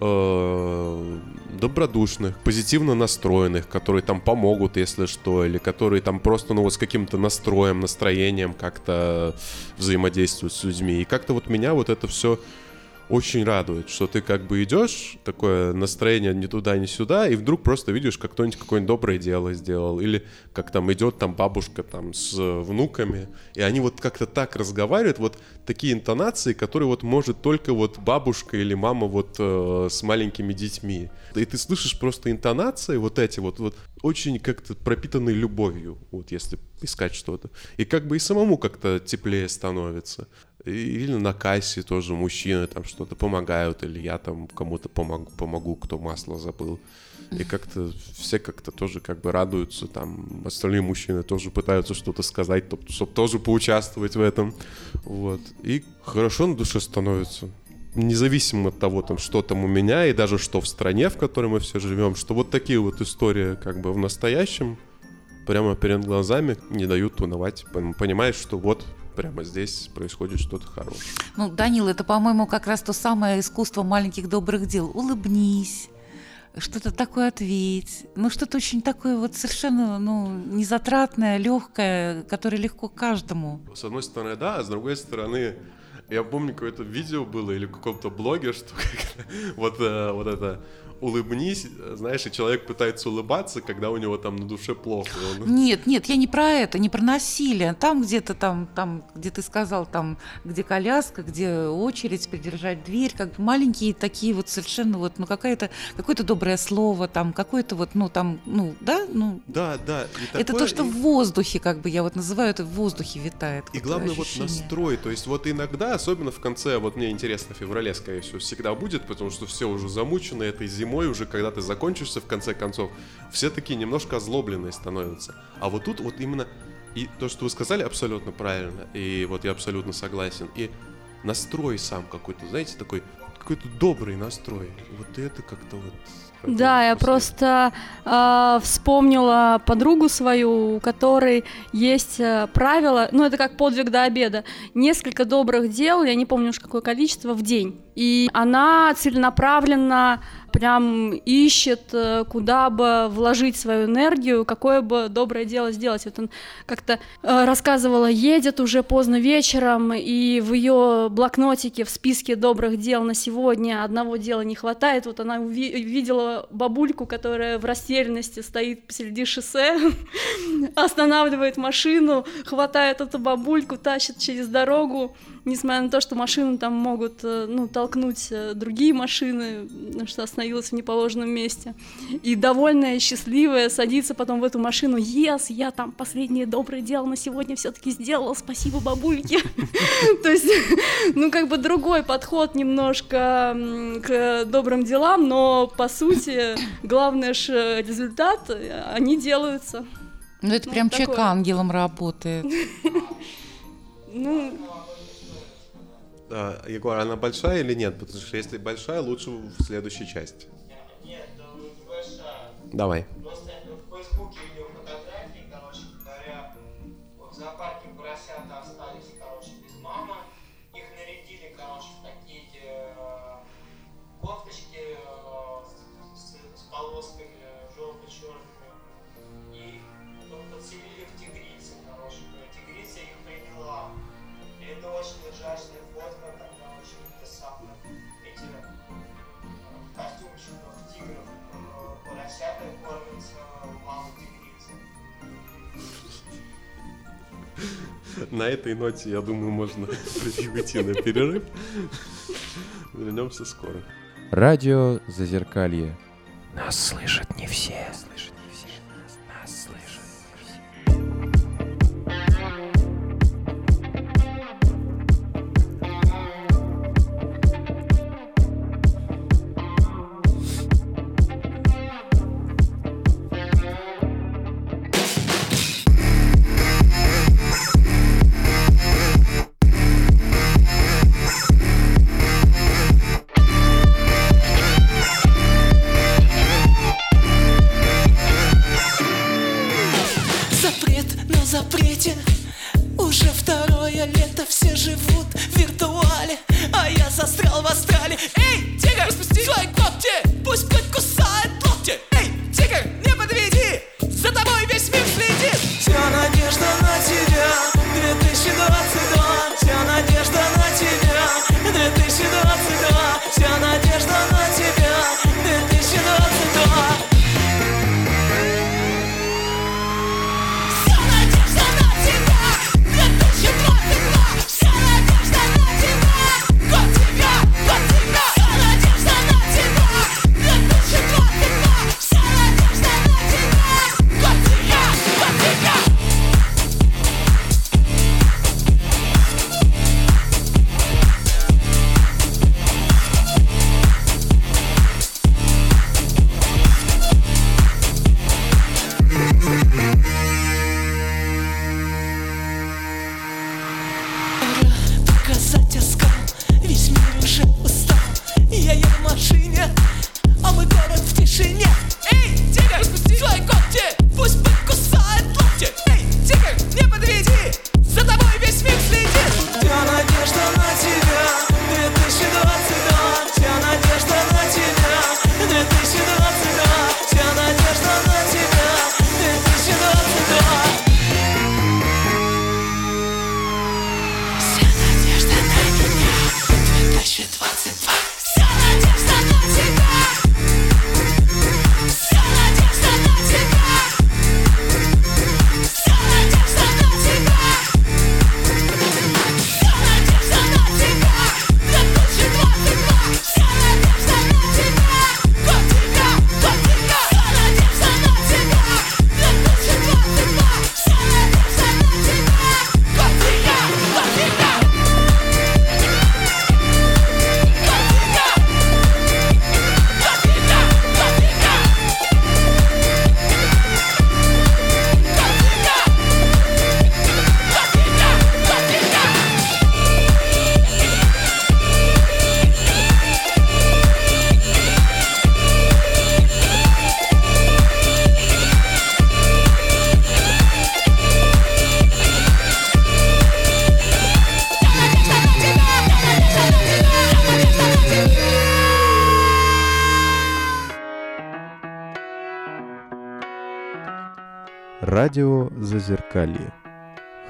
э, добродушных, позитивно настроенных, которые там помогут, если что, или которые там просто, ну, вот с каким-то настроем, настроением как-то взаимодействуют с людьми. И как-то вот меня вот это все очень радует, что ты как бы идешь, такое настроение ни туда, ни сюда, и вдруг просто видишь, как кто-нибудь какое-нибудь доброе дело сделал, или как там идет там бабушка там с внуками, и они вот как-то так разговаривают, вот такие интонации, которые вот может только вот бабушка или мама вот э, с маленькими детьми. И ты слышишь просто интонации вот эти вот, вот очень как-то пропитанные любовью, вот если искать что-то. И как бы и самому как-то теплее становится или на кассе тоже мужчины там что-то помогают, или я там кому-то помогу, помогу, кто масло забыл. И как-то все как-то тоже как бы радуются, там остальные мужчины тоже пытаются что-то сказать, чтобы тоже поучаствовать в этом. Вот. И хорошо на душе становится. Независимо от того, там, что там у меня, и даже что в стране, в которой мы все живем, что вот такие вот истории как бы в настоящем, прямо перед глазами не дают унывать. Понимаешь, что вот прямо здесь происходит что-то хорошее. Ну, Данил, это, по-моему, как раз то самое искусство маленьких добрых дел. Улыбнись, что-то такое ответь. Ну, что-то очень такое вот совершенно, ну, незатратное, легкое, которое легко каждому. С одной стороны, да, а с другой стороны, я помню, какое-то видео было или в каком-то блоге, что (laughs) вот, э, вот это улыбнись, знаешь, и человек пытается улыбаться, когда у него там на душе плохо. Он... (gasps) Нет, нет, я не про это, не про насилие. Там где-то там, там, где ты сказал, там, где коляска, где очередь, придержать дверь, как маленькие такие вот совершенно вот, ну какая-то, какое-то доброе слово, там, какое-то вот, ну там, ну, да, ну. Да, да. это такое... то, что в воздухе, как бы я вот называю, это в воздухе витает. И главное ощущение. вот настрой, то есть вот иногда, особенно в конце, вот мне интересно, в феврале, скорее всего, всегда будет, потому что все уже замучены этой зимой уже, когда ты закончишься, в конце концов, все такие немножко озлобленные становятся. А вот тут вот именно и то, что вы сказали, абсолютно правильно. И вот я абсолютно согласен. И настрой сам какой-то, знаете, такой какой-то добрый настрой. Вот это как-то вот да, я просто э, вспомнила подругу свою, у которой есть э, правило, ну это как подвиг до обеда, несколько добрых дел, я не помню уж какое количество, в день. И она целенаправленно прям ищет, э, куда бы вложить свою энергию, какое бы доброе дело сделать. Вот он как-то э, рассказывала, едет уже поздно вечером, и в ее блокнотике в списке добрых дел на сегодня одного дела не хватает. Вот она увидела бабульку, которая в растерянности стоит посреди шоссе, (laughs) останавливает машину, хватает эту бабульку, тащит через дорогу, несмотря на то, что машину там могут э, ну, толкнуть другие машины, что остановилась в неположенном месте. И довольная, счастливая, садится потом в эту машину. Ес, я там последнее доброе дело на сегодня все-таки сделала, спасибо бабульке. (laughs) То есть, ну, как бы другой подход немножко к добрым делам, но по сути, главное же результат, они делаются. Ну, это прям человек ангелом работает. (laughs) Ну, а, Егор, она большая или нет? Потому что если большая, лучше в следующей части. Нет, не большая. Давай. На этой ноте, я думаю, можно (laughs) уйти на перерыв. Вернемся скоро. Радио Зазеркалье. Нас слышат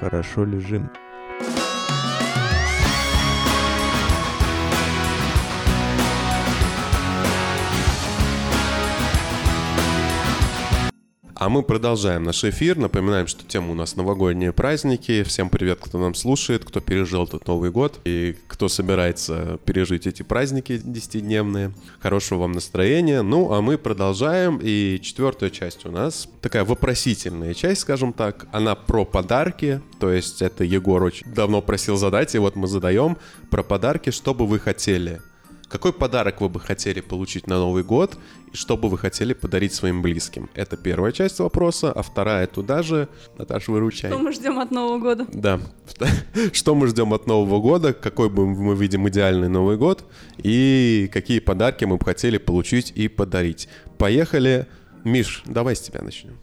Хорошо лежим. А мы продолжаем наш эфир. Напоминаем, что тема у нас новогодние праздники. Всем привет, кто нам слушает, кто пережил этот Новый год и кто собирается пережить эти праздники десятидневные. Хорошего вам настроения. Ну, а мы продолжаем. И четвертая часть у нас такая вопросительная часть, скажем так. Она про подарки. То есть это Егор очень давно просил задать, и вот мы задаем про подарки, что бы вы хотели. Какой подарок вы бы хотели получить на Новый год и что бы вы хотели подарить своим близким? Это первая часть вопроса, а вторая туда же. Наташа, выручай. Что мы ждем от Нового года? Да. (laughs) Что мы ждем от Нового года, какой бы мы видим идеальный Новый год и какие подарки мы бы хотели получить и подарить. Поехали. Миш, давай с тебя начнем.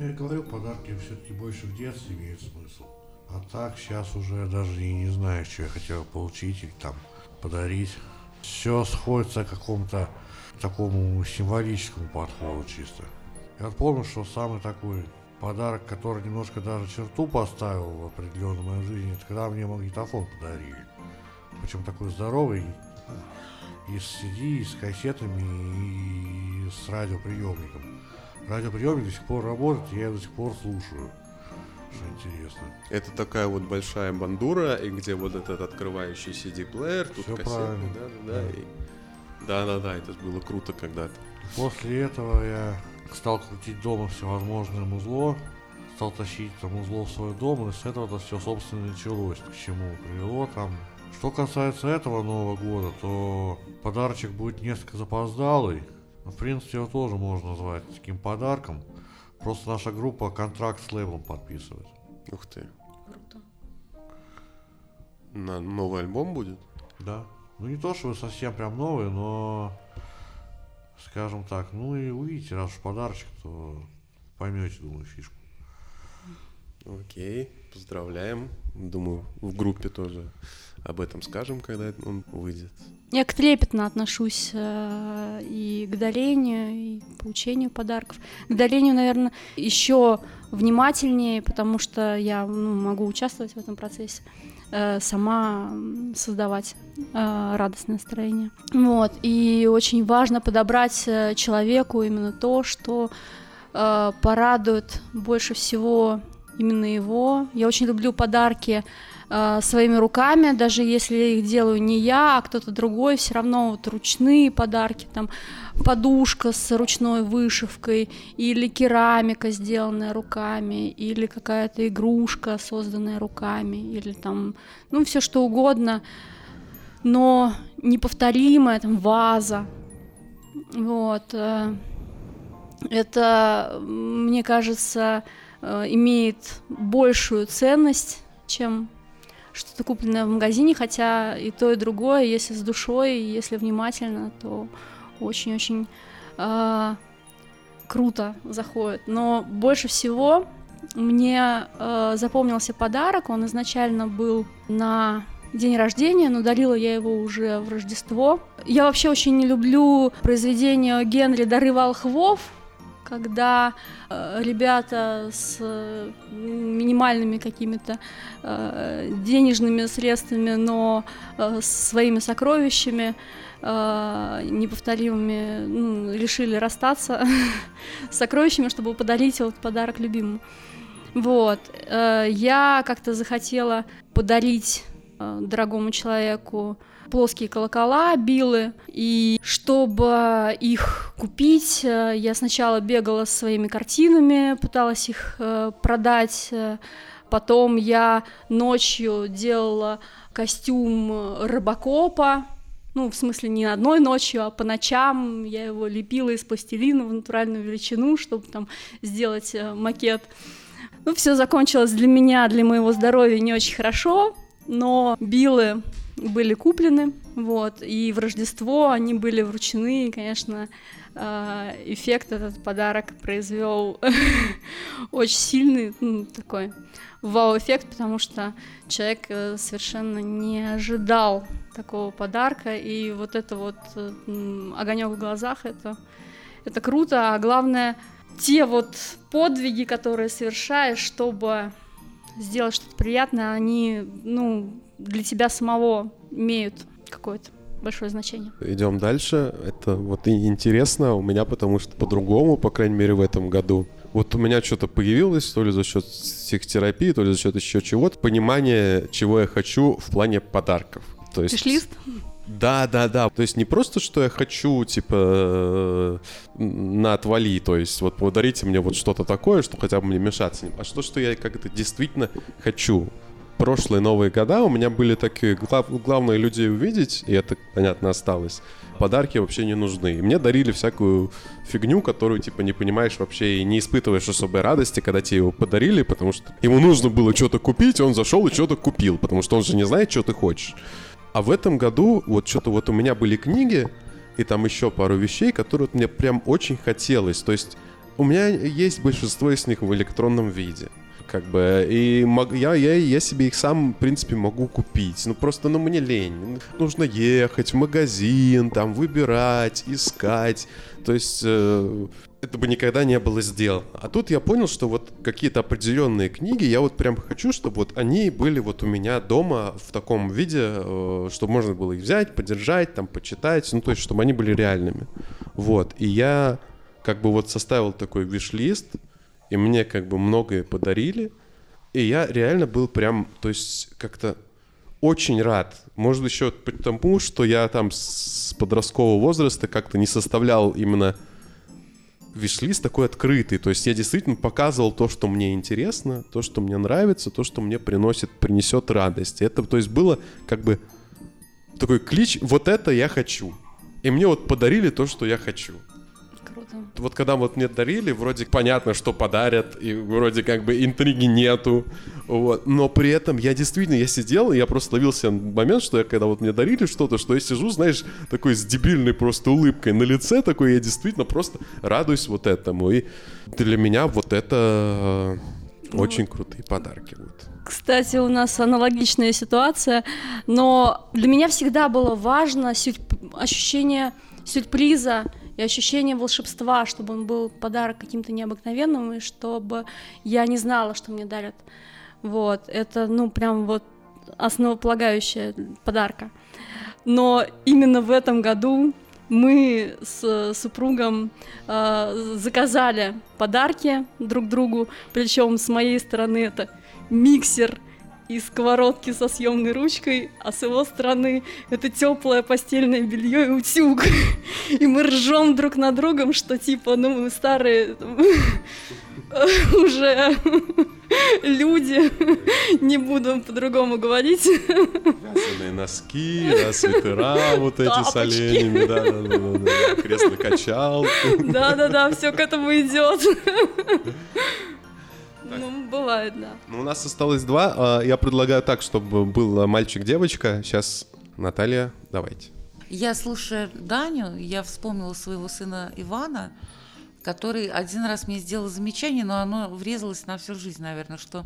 Я говорю, подарки все-таки больше в детстве имеют смысл. А так сейчас уже даже и не знаю, что я хотел получить или там подарить. Все сходится к какому-то такому символическому подходу чисто. Я помню, что самый такой подарок, который немножко даже черту поставил в определенной моей жизни, это когда мне магнитофон подарили. Причем такой здоровый, и с CD, и с кассетами, и с радиоприемником. Радиоприемник до сих пор работает, я его до сих пор слушаю. Интересно. Это такая вот большая бандура, и где вот этот открывающий CD-плеер, тут Всё кассеты, правильно. да, да, да. и- Да-да-да, это было круто когда-то. После этого я стал крутить дома всевозможное музло, стал тащить там узло в свой дом, и с этого это все, собственно, началось, к чему привело там. Что касается этого Нового года, то подарочек будет несколько запоздалый. В принципе, его тоже можно назвать таким подарком. Просто наша группа контракт с лейблом подписывает. Ух ты. Круто. На новый альбом будет? Да. Ну не то, что совсем прям новый, но скажем так, ну и увидите, раз уж подарочек, то поймете, думаю, фишку. Окей, поздравляем. Думаю, в группе тоже об этом скажем, когда он выйдет. Я к трепетно отношусь э, и к дарению, и к получению подарков. К дарению, наверное, еще внимательнее, потому что я ну, могу участвовать в этом процессе, э, сама создавать э, радостное настроение. Вот. И очень важно подобрать человеку именно то, что порадует больше всего именно его. Я очень люблю подарки э, своими руками, даже если их делаю не я, а кто-то другой, все равно вот ручные подарки, там подушка с ручной вышивкой, или керамика, сделанная руками, или какая-то игрушка, созданная руками, или там, ну, все что угодно, но неповторимая, там, ваза. Вот. Э, это, мне кажется, э, имеет большую ценность, чем что-то купленное в магазине, хотя и то, и другое, если с душой, если внимательно, то очень-очень э, круто заходит. Но больше всего мне э, запомнился подарок. Он изначально был на день рождения, но дарила я его уже в Рождество. Я вообще очень не люблю произведение Генри «Дары волхвов», когда э, ребята с э, минимальными какими-то э, денежными средствами, но э, своими сокровищами э, неповторимыми ну, решили расстаться (laughs) с сокровищами, чтобы подарить вот подарок любимому. Вот. Э, я как-то захотела подарить э, дорогому человеку плоские колокола, билы. И чтобы их купить, э, я сначала бегала со своими картинами, пыталась их э, продать. Потом я ночью делала костюм рыбакопа, ну, в смысле, не одной ночью, а по ночам я его лепила из пластилина в натуральную величину, чтобы там сделать э, макет. Ну, все закончилось для меня, для моего здоровья не очень хорошо, но билы были куплены, вот, и в Рождество они были вручены, и, конечно, э, эффект этот подарок произвел (laughs) очень сильный, ну, такой вау-эффект, потому что человек э, совершенно не ожидал такого подарка, и вот это вот э, огонек в глазах, это, это круто, а главное, те вот подвиги, которые совершаешь, чтобы сделать что-то приятное, они, ну, для тебя самого имеют какое-то большое значение. Идем дальше. Это вот интересно у меня, потому что по-другому, по крайней мере, в этом году. Вот у меня что-то появилось, то ли за счет психотерапии, то ли за счет еще чего-то, понимание, чего я хочу в плане подарков. То есть... Виш-лист? Да, да, да. То есть не просто, что я хочу, типа, э, на отвали, то есть вот подарите мне вот что-то такое, что хотя бы мне мешаться а что, что я как-то действительно хочу. Прошлые Новые года у меня были такие, глав, главное людей увидеть, и это, понятно, осталось. Подарки вообще не нужны. И мне дарили всякую фигню, которую, типа, не понимаешь вообще и не испытываешь особой радости, когда тебе его подарили, потому что ему нужно было что-то купить, он зашел и что-то купил, потому что он же не знает, что ты хочешь. А в этом году вот что-то вот у меня были книги, и там еще пару вещей, которые мне прям очень хотелось. То есть у меня есть большинство из них в электронном виде. Как бы, и мог, я, я, я себе их сам, в принципе, могу купить. Ну, просто, ну, мне лень. Нужно ехать в магазин, там, выбирать, искать. То есть, э, это бы никогда не было сделано. А тут я понял, что вот какие-то определенные книги, я вот прям хочу, чтобы вот они были вот у меня дома в таком виде, э, чтобы можно было их взять, подержать, там, почитать, ну, то есть, чтобы они были реальными. Вот, и я как бы вот составил такой виш-лист, и мне как бы многое подарили, и я реально был прям, то есть, как-то очень рад. Может, еще потому, что я там с подросткового возраста как-то не составлял именно виш-лист такой открытый. То есть я действительно показывал то, что мне интересно, то, что мне нравится, то, что мне приносит, принесет радость. Это, то есть было как бы такой клич «вот это я хочу». И мне вот подарили то, что я хочу вот когда вот мне дарили, вроде понятно, что подарят, и вроде как бы интриги нету, вот. Но при этом я действительно, я сидел, и я просто ловился момент, что я, когда вот мне дарили что-то, что я сижу, знаешь, такой с дебильной просто улыбкой на лице такой, я действительно просто радуюсь вот этому. И для меня вот это Очень крутые подарки будут. Кстати, у нас аналогичная ситуация, но для меня всегда было важно ощущение сюрприза и ощущение волшебства, чтобы он был подарок каким-то необыкновенным, и чтобы я не знала, что мне дарят. Вот, это, ну, прям вот основополагающая подарка. Но именно в этом году мы с супругом э, заказали подарки друг другу, причем с моей стороны это миксер и сковородки со съемной ручкой, а с его стороны это теплое постельное белье и утюг. И мы ржем друг над другом, что типа, ну мы старые уже люди, не буду по-другому говорить. Вязаные носки, свитера вот эти с оленями, да, да, да, да, да. кресло-качалку. Да-да-да, все к этому идет. Ну, бывает, да. Ну, у нас осталось два. А, Я предлагаю так, чтобы был мальчик-девочка. Сейчас Наталья, давайте. Я слушая Даню, я вспомнила своего сына Ивана, который один раз мне сделал замечание, но оно врезалось на всю жизнь, наверное, что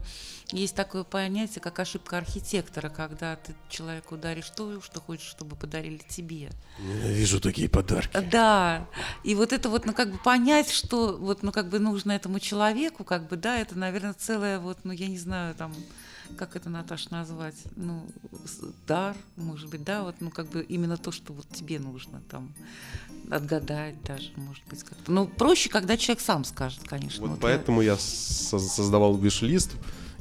есть такое понятие, как ошибка архитектора, когда ты человеку даришь то, что хочешь, чтобы подарили тебе. Вижу такие подарки. Да, и вот это вот, ну, как бы понять, что вот, ну, как бы нужно этому человеку, как бы, да, это, наверное, целое вот, ну, я не знаю, там, как это, Наташ, назвать, ну, дар, может быть, да, вот, ну, как бы именно то, что вот тебе нужно, там, отгадать даже, может быть, как-то. Ну, проще, когда человек сам скажет, конечно. Вот Вот я- поэтому я со- создавал виш-лист,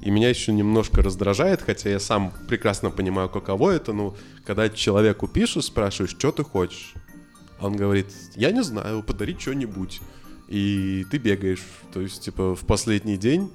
и меня еще немножко раздражает, хотя я сам прекрасно понимаю, каково это, ну, когда человеку пишешь, спрашиваешь, что ты хочешь, он говорит, я не знаю, подарить что-нибудь, и ты бегаешь, то есть, типа, в последний день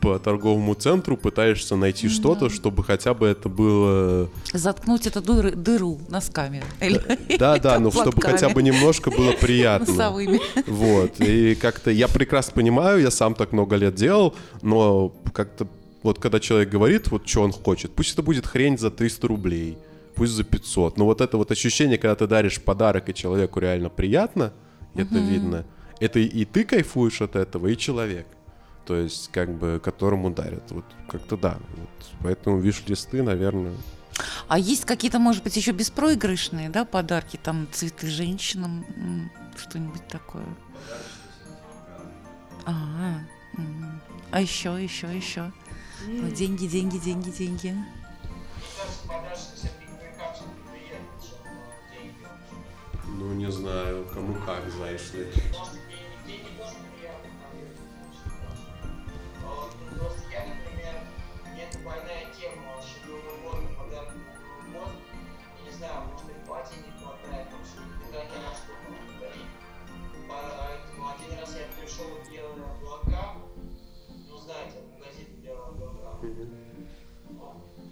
по торговому центру пытаешься найти что-то, чтобы хотя бы это было... Заткнуть эту дыру, дыру носками. Или Да-да, ну, чтобы хотя бы немножко было приятно. носовыми. Вот, и как-то я прекрасно понимаю, я сам так много лет делал, но как-то вот когда человек говорит, вот что он хочет, пусть это будет хрень за 300 рублей, пусть за 500, но вот это вот ощущение, когда ты даришь подарок, и человеку реально приятно, это видно, это и ты кайфуешь от этого, и человек, то есть как бы которому дарят, вот как-то да, вот, поэтому виш-листы, наверное, А есть какие-то, может быть, еще беспроигрышные, да, подарки, там цветы женщинам, что-нибудь такое. А, м. а еще, еще, еще. Ну, деньги, деньги, деньги, деньги. ну не знаю, кому как, знаешь ли. Просто я, например, мне это больная тема, на Новый год. Я не знаю, может, и платья не хватает, вообще никогда не на что было подарить. Поэтому один раз я пришел в белые облака, ну, знаете, магазин белые облака.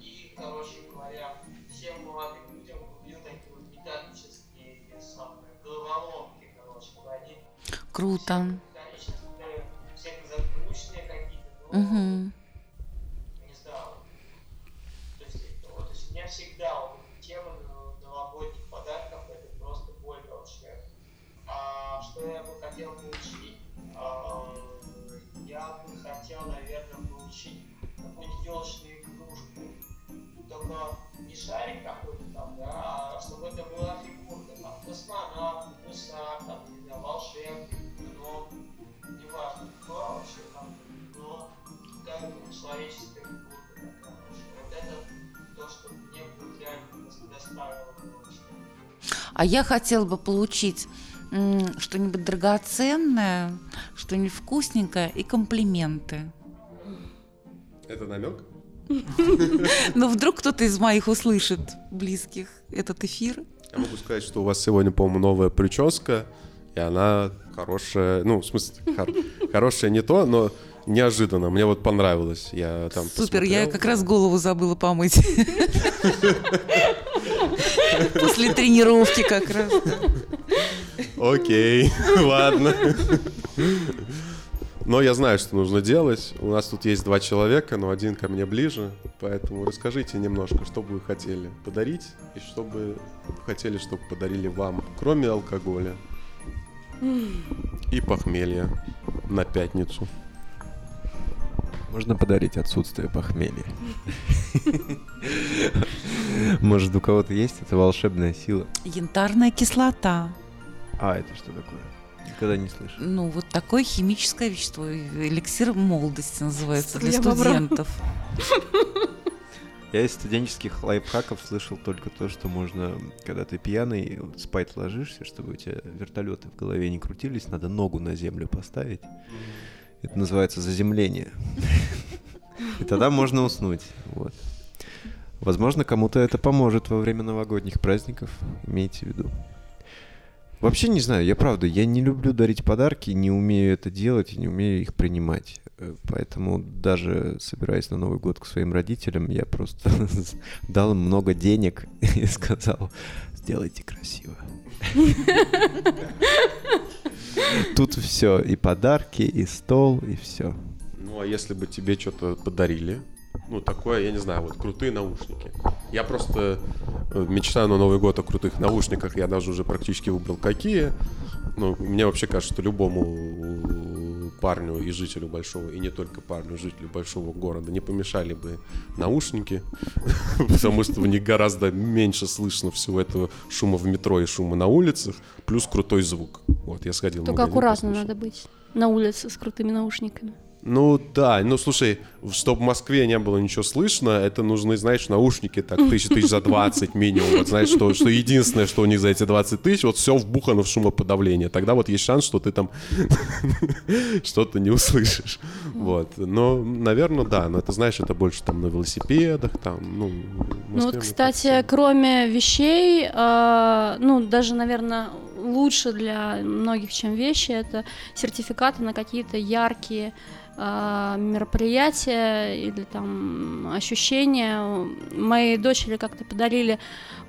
И, короче говоря, всем молодым людям купил такие вот металлические самые головоломки, короче, они Круто. Какие-то, А я хотела бы получить что-нибудь драгоценное, что-нибудь вкусненькое и комплименты. Это намек? Но вдруг кто-то из моих услышит близких этот эфир. Я могу сказать, что у вас сегодня, по-моему, новая прическа, и она хорошая, ну, в смысле, хор- хорошая не то, но неожиданно. Мне вот понравилось. Я там Супер, я посмотрел. как раз голову забыла помыть. (laughs) После тренировки как раз. Окей, (laughs) ладно. Но я знаю, что нужно делать. У нас тут есть два человека, но один ко мне ближе. Поэтому расскажите немножко, что бы вы хотели подарить и что бы хотели, чтобы подарили вам, кроме алкоголя и похмелья на пятницу. Можно подарить отсутствие похмелья. Может, у кого-то есть эта волшебная сила? Янтарная кислота. А, это что такое? Никогда не слышал. Ну, вот такое химическое вещество. Эликсир молодости называется для студентов. Я из студенческих лайфхаков слышал только то, что можно, когда ты пьяный, спать ложишься, чтобы у тебя вертолеты в голове не крутились, надо ногу на землю поставить. Это называется заземление. И тогда можно уснуть. Вот. Возможно, кому-то это поможет во время новогодних праздников. Имейте в виду. Вообще не знаю, я правда, я не люблю дарить подарки, не умею это делать и не умею их принимать. Э, Поэтому даже собираясь на Новый год к своим родителям, я просто (laughs) дал им много денег (laughs) и сказал, сделайте красиво. (laughs) Тут все, и подарки, и стол, и все. Ну, а если бы тебе что-то подарили? Ну, такое, я не знаю, вот крутые наушники. Я просто э, мечтаю на Новый год о крутых наушниках. Я даже уже практически выбрал какие. Ну, мне вообще кажется, что любому парню и жителю большого, и не только парню, жителю большого города не помешали бы наушники, (laughs) потому что в них гораздо меньше слышно всего этого шума в метро и шума на улицах, плюс крутой звук. Вот, я сходил Только магазин, аккуратно послушал. надо быть на улице с крутыми наушниками. Ну да, ну слушай, чтобы в Москве не было ничего слышно, это нужны, знаешь, наушники так тысяч тысяч за 20 минимум. Вот знаешь, что, что единственное, что у них за эти 20 тысяч, вот все вбухано в шумоподавление. Тогда вот есть шанс, что ты там (laughs) что-то не услышишь. Вот. Но, наверное, да, но это, знаешь, это больше там на велосипедах, там, ну... Ну вот, кстати, кроме вещей, э, ну даже, наверное, лучше для многих, чем вещи, это сертификаты на какие-то яркие э, мероприятия или там ощущения. Моей дочери как-то подарили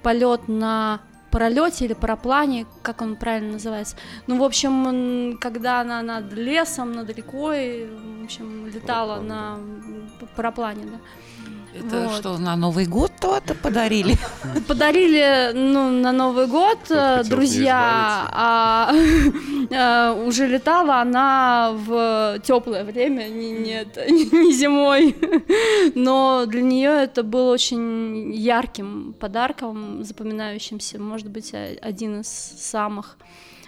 полет на паралете или параплане, как он правильно называется. Ну, в общем, когда она над лесом, над рекой, в общем, летала Параплан, на п- параплане, да. Это Вот. что, на Новый год то-то подарили? (laughs) Подарили ну, на Новый год Кто-то э, друзья, а (laughs) э, уже летала она в теплое время, не, нет, (laughs) не зимой. Но для нее это был очень ярким подарком, запоминающимся, может быть, один из самых.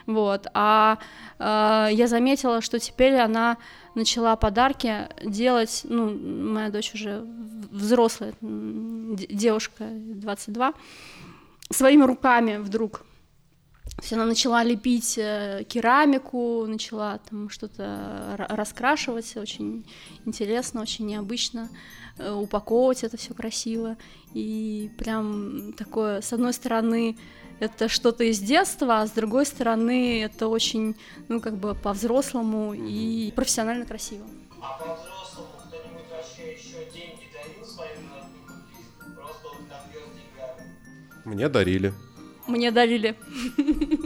Вот. А э, я заметила, что теперь она начала подарки делать, ну, моя дочь уже взрослая девушка, 22, своими руками вдруг. То есть она начала лепить э, керамику, начала там что-то ра- раскрашивать, очень интересно, очень необычно, э, упаковывать это все красиво. И прям такое, с одной стороны, это что-то из детства, а с другой стороны, это очень, ну, как бы по-взрослому и профессионально красиво. А по-взрослому кто-нибудь вообще еще деньги дарил своим родным и близким? Просто вот конверт деньгами. Мне дарили. Мне дарили. (laughs)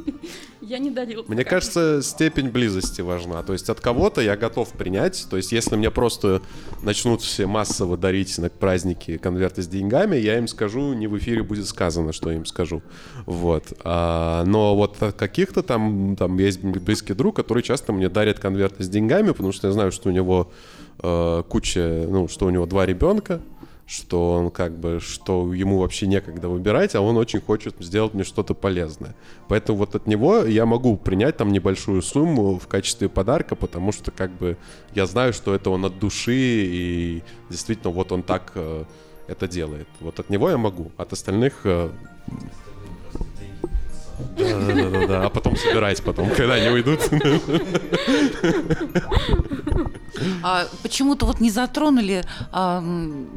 Я не дарила. Мне пока. кажется, степень близости важна. То есть от кого-то я готов принять. То есть если мне просто начнут все массово дарить на праздники конверты с деньгами, я им скажу, не в эфире будет сказано, что я им скажу. Вот. А, но вот от каких-то там, там есть близкий друг, который часто мне дарит конверты с деньгами, потому что я знаю, что у него э, куча, ну, что у него два ребенка, что он как бы, что ему вообще некогда выбирать, а он очень хочет сделать мне что-то полезное. Поэтому вот от него я могу принять там небольшую сумму в качестве подарка, потому что как бы я знаю, что это он от души и действительно вот он так э, это делает. Вот от него я могу, от остальных э, да, да, да, да, да. А потом собирать потом, когда они уйдут. (laughs) А почему-то вот не затронули. а,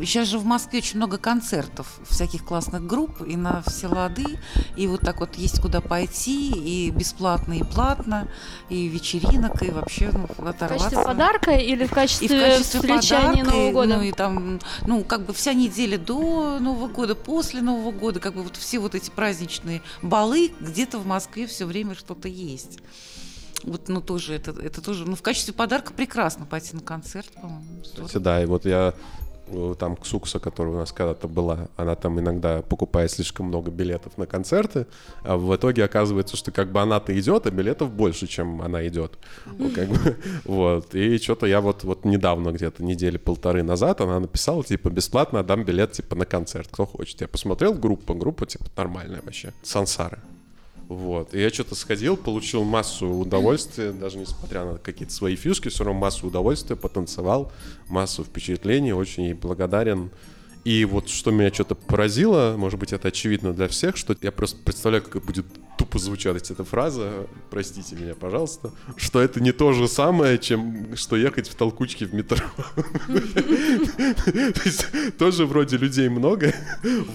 сейчас же в Москве очень много концертов всяких классных групп и на все лады. И вот так вот есть куда пойти, и бесплатно, и платно, и вечеринок, и вообще ну, В оторваться. качестве подарка или в И качестве, в качестве встречания подарка, Нового и, года? Ну и там, ну как бы вся неделя до Нового года, после Нового года, как бы вот все вот эти праздничные балы, где-то в Москве все время что-то есть. Вот, ну тоже это, это тоже, ну в качестве подарка прекрасно пойти на концерт, по-моему. Кстати, да, и вот я э, там Ксукса, которая у нас когда-то была, она там иногда покупает слишком много билетов на концерты, а в итоге оказывается, что как бы она-то идет, а билетов больше, чем она идет. Ну, как бы, (laughs) вот. И что-то я вот, вот недавно, где-то недели полторы назад, она написала, типа, бесплатно отдам билет, типа, на концерт, кто хочет. Я посмотрел группу, группа, типа, нормальная вообще. Сансары. Вот. И я что-то сходил, получил массу удовольствия, даже несмотря на какие-то свои фишки, все равно массу удовольствия, потанцевал, массу впечатлений, очень ей благодарен. И вот что меня что-то поразило, может быть, это очевидно для всех, что я просто представляю, как будет тупо звучать эта фраза, простите меня, пожалуйста, что это не то же самое, чем что ехать в толкучке в метро. (laughs) То есть тоже вроде людей много,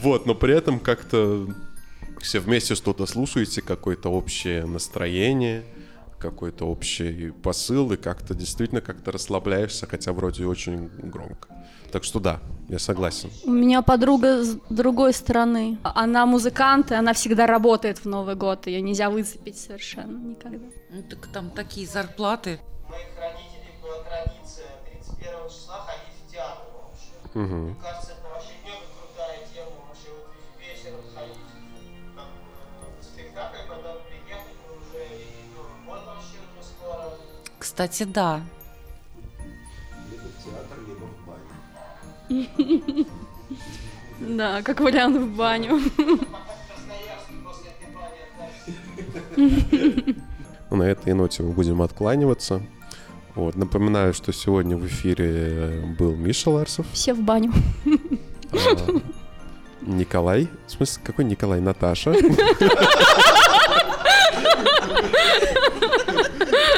вот, но при этом как-то все вместе что-то слушаете, какое-то общее настроение, какой-то общий посыл, и как-то действительно как-то расслабляешься, хотя вроде очень громко. Так что да, я согласен. У меня подруга с другой стороны. Она музыкант, и она всегда работает в Новый год. Ее нельзя выцепить совершенно никогда. Ну, так там такие зарплаты. У моих родителей была традиция 31 числа ходить в театр вообще. Мгм. Мне кажется, Кстати, да. Да, как вариант в баню. Красноярск после этой бани окажется. Ну, На этой ноте мы будем откланиваться. Вот. Напоминаю, что сегодня в эфире был Миша Ларсов, Все в баню. а, Николай. В смысле, какой Николай? Наташа. (laughs)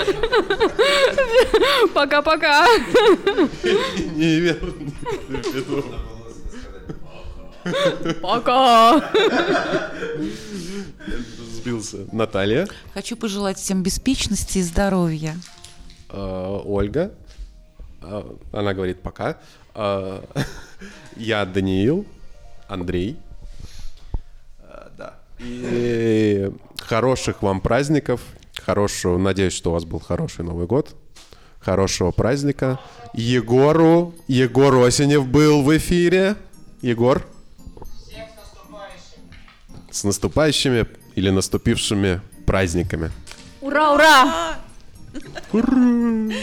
(laughs) Пока-пока. Неверно. Пока. Сбился. Наталья. Хочу пожелать всем беспечности и здоровья. а, Ольга. А, Она говорит пока. А, Я Даниил. Андрей. Да. И хороших вам праздников. Хорошего. Надеюсь, что у вас был хороший Новый год. Хорошего праздника. Егору. Егор Осенев был в эфире. Егор. Всех с наступающим! С наступающими или наступившими праздниками. Ура, ура! Ура!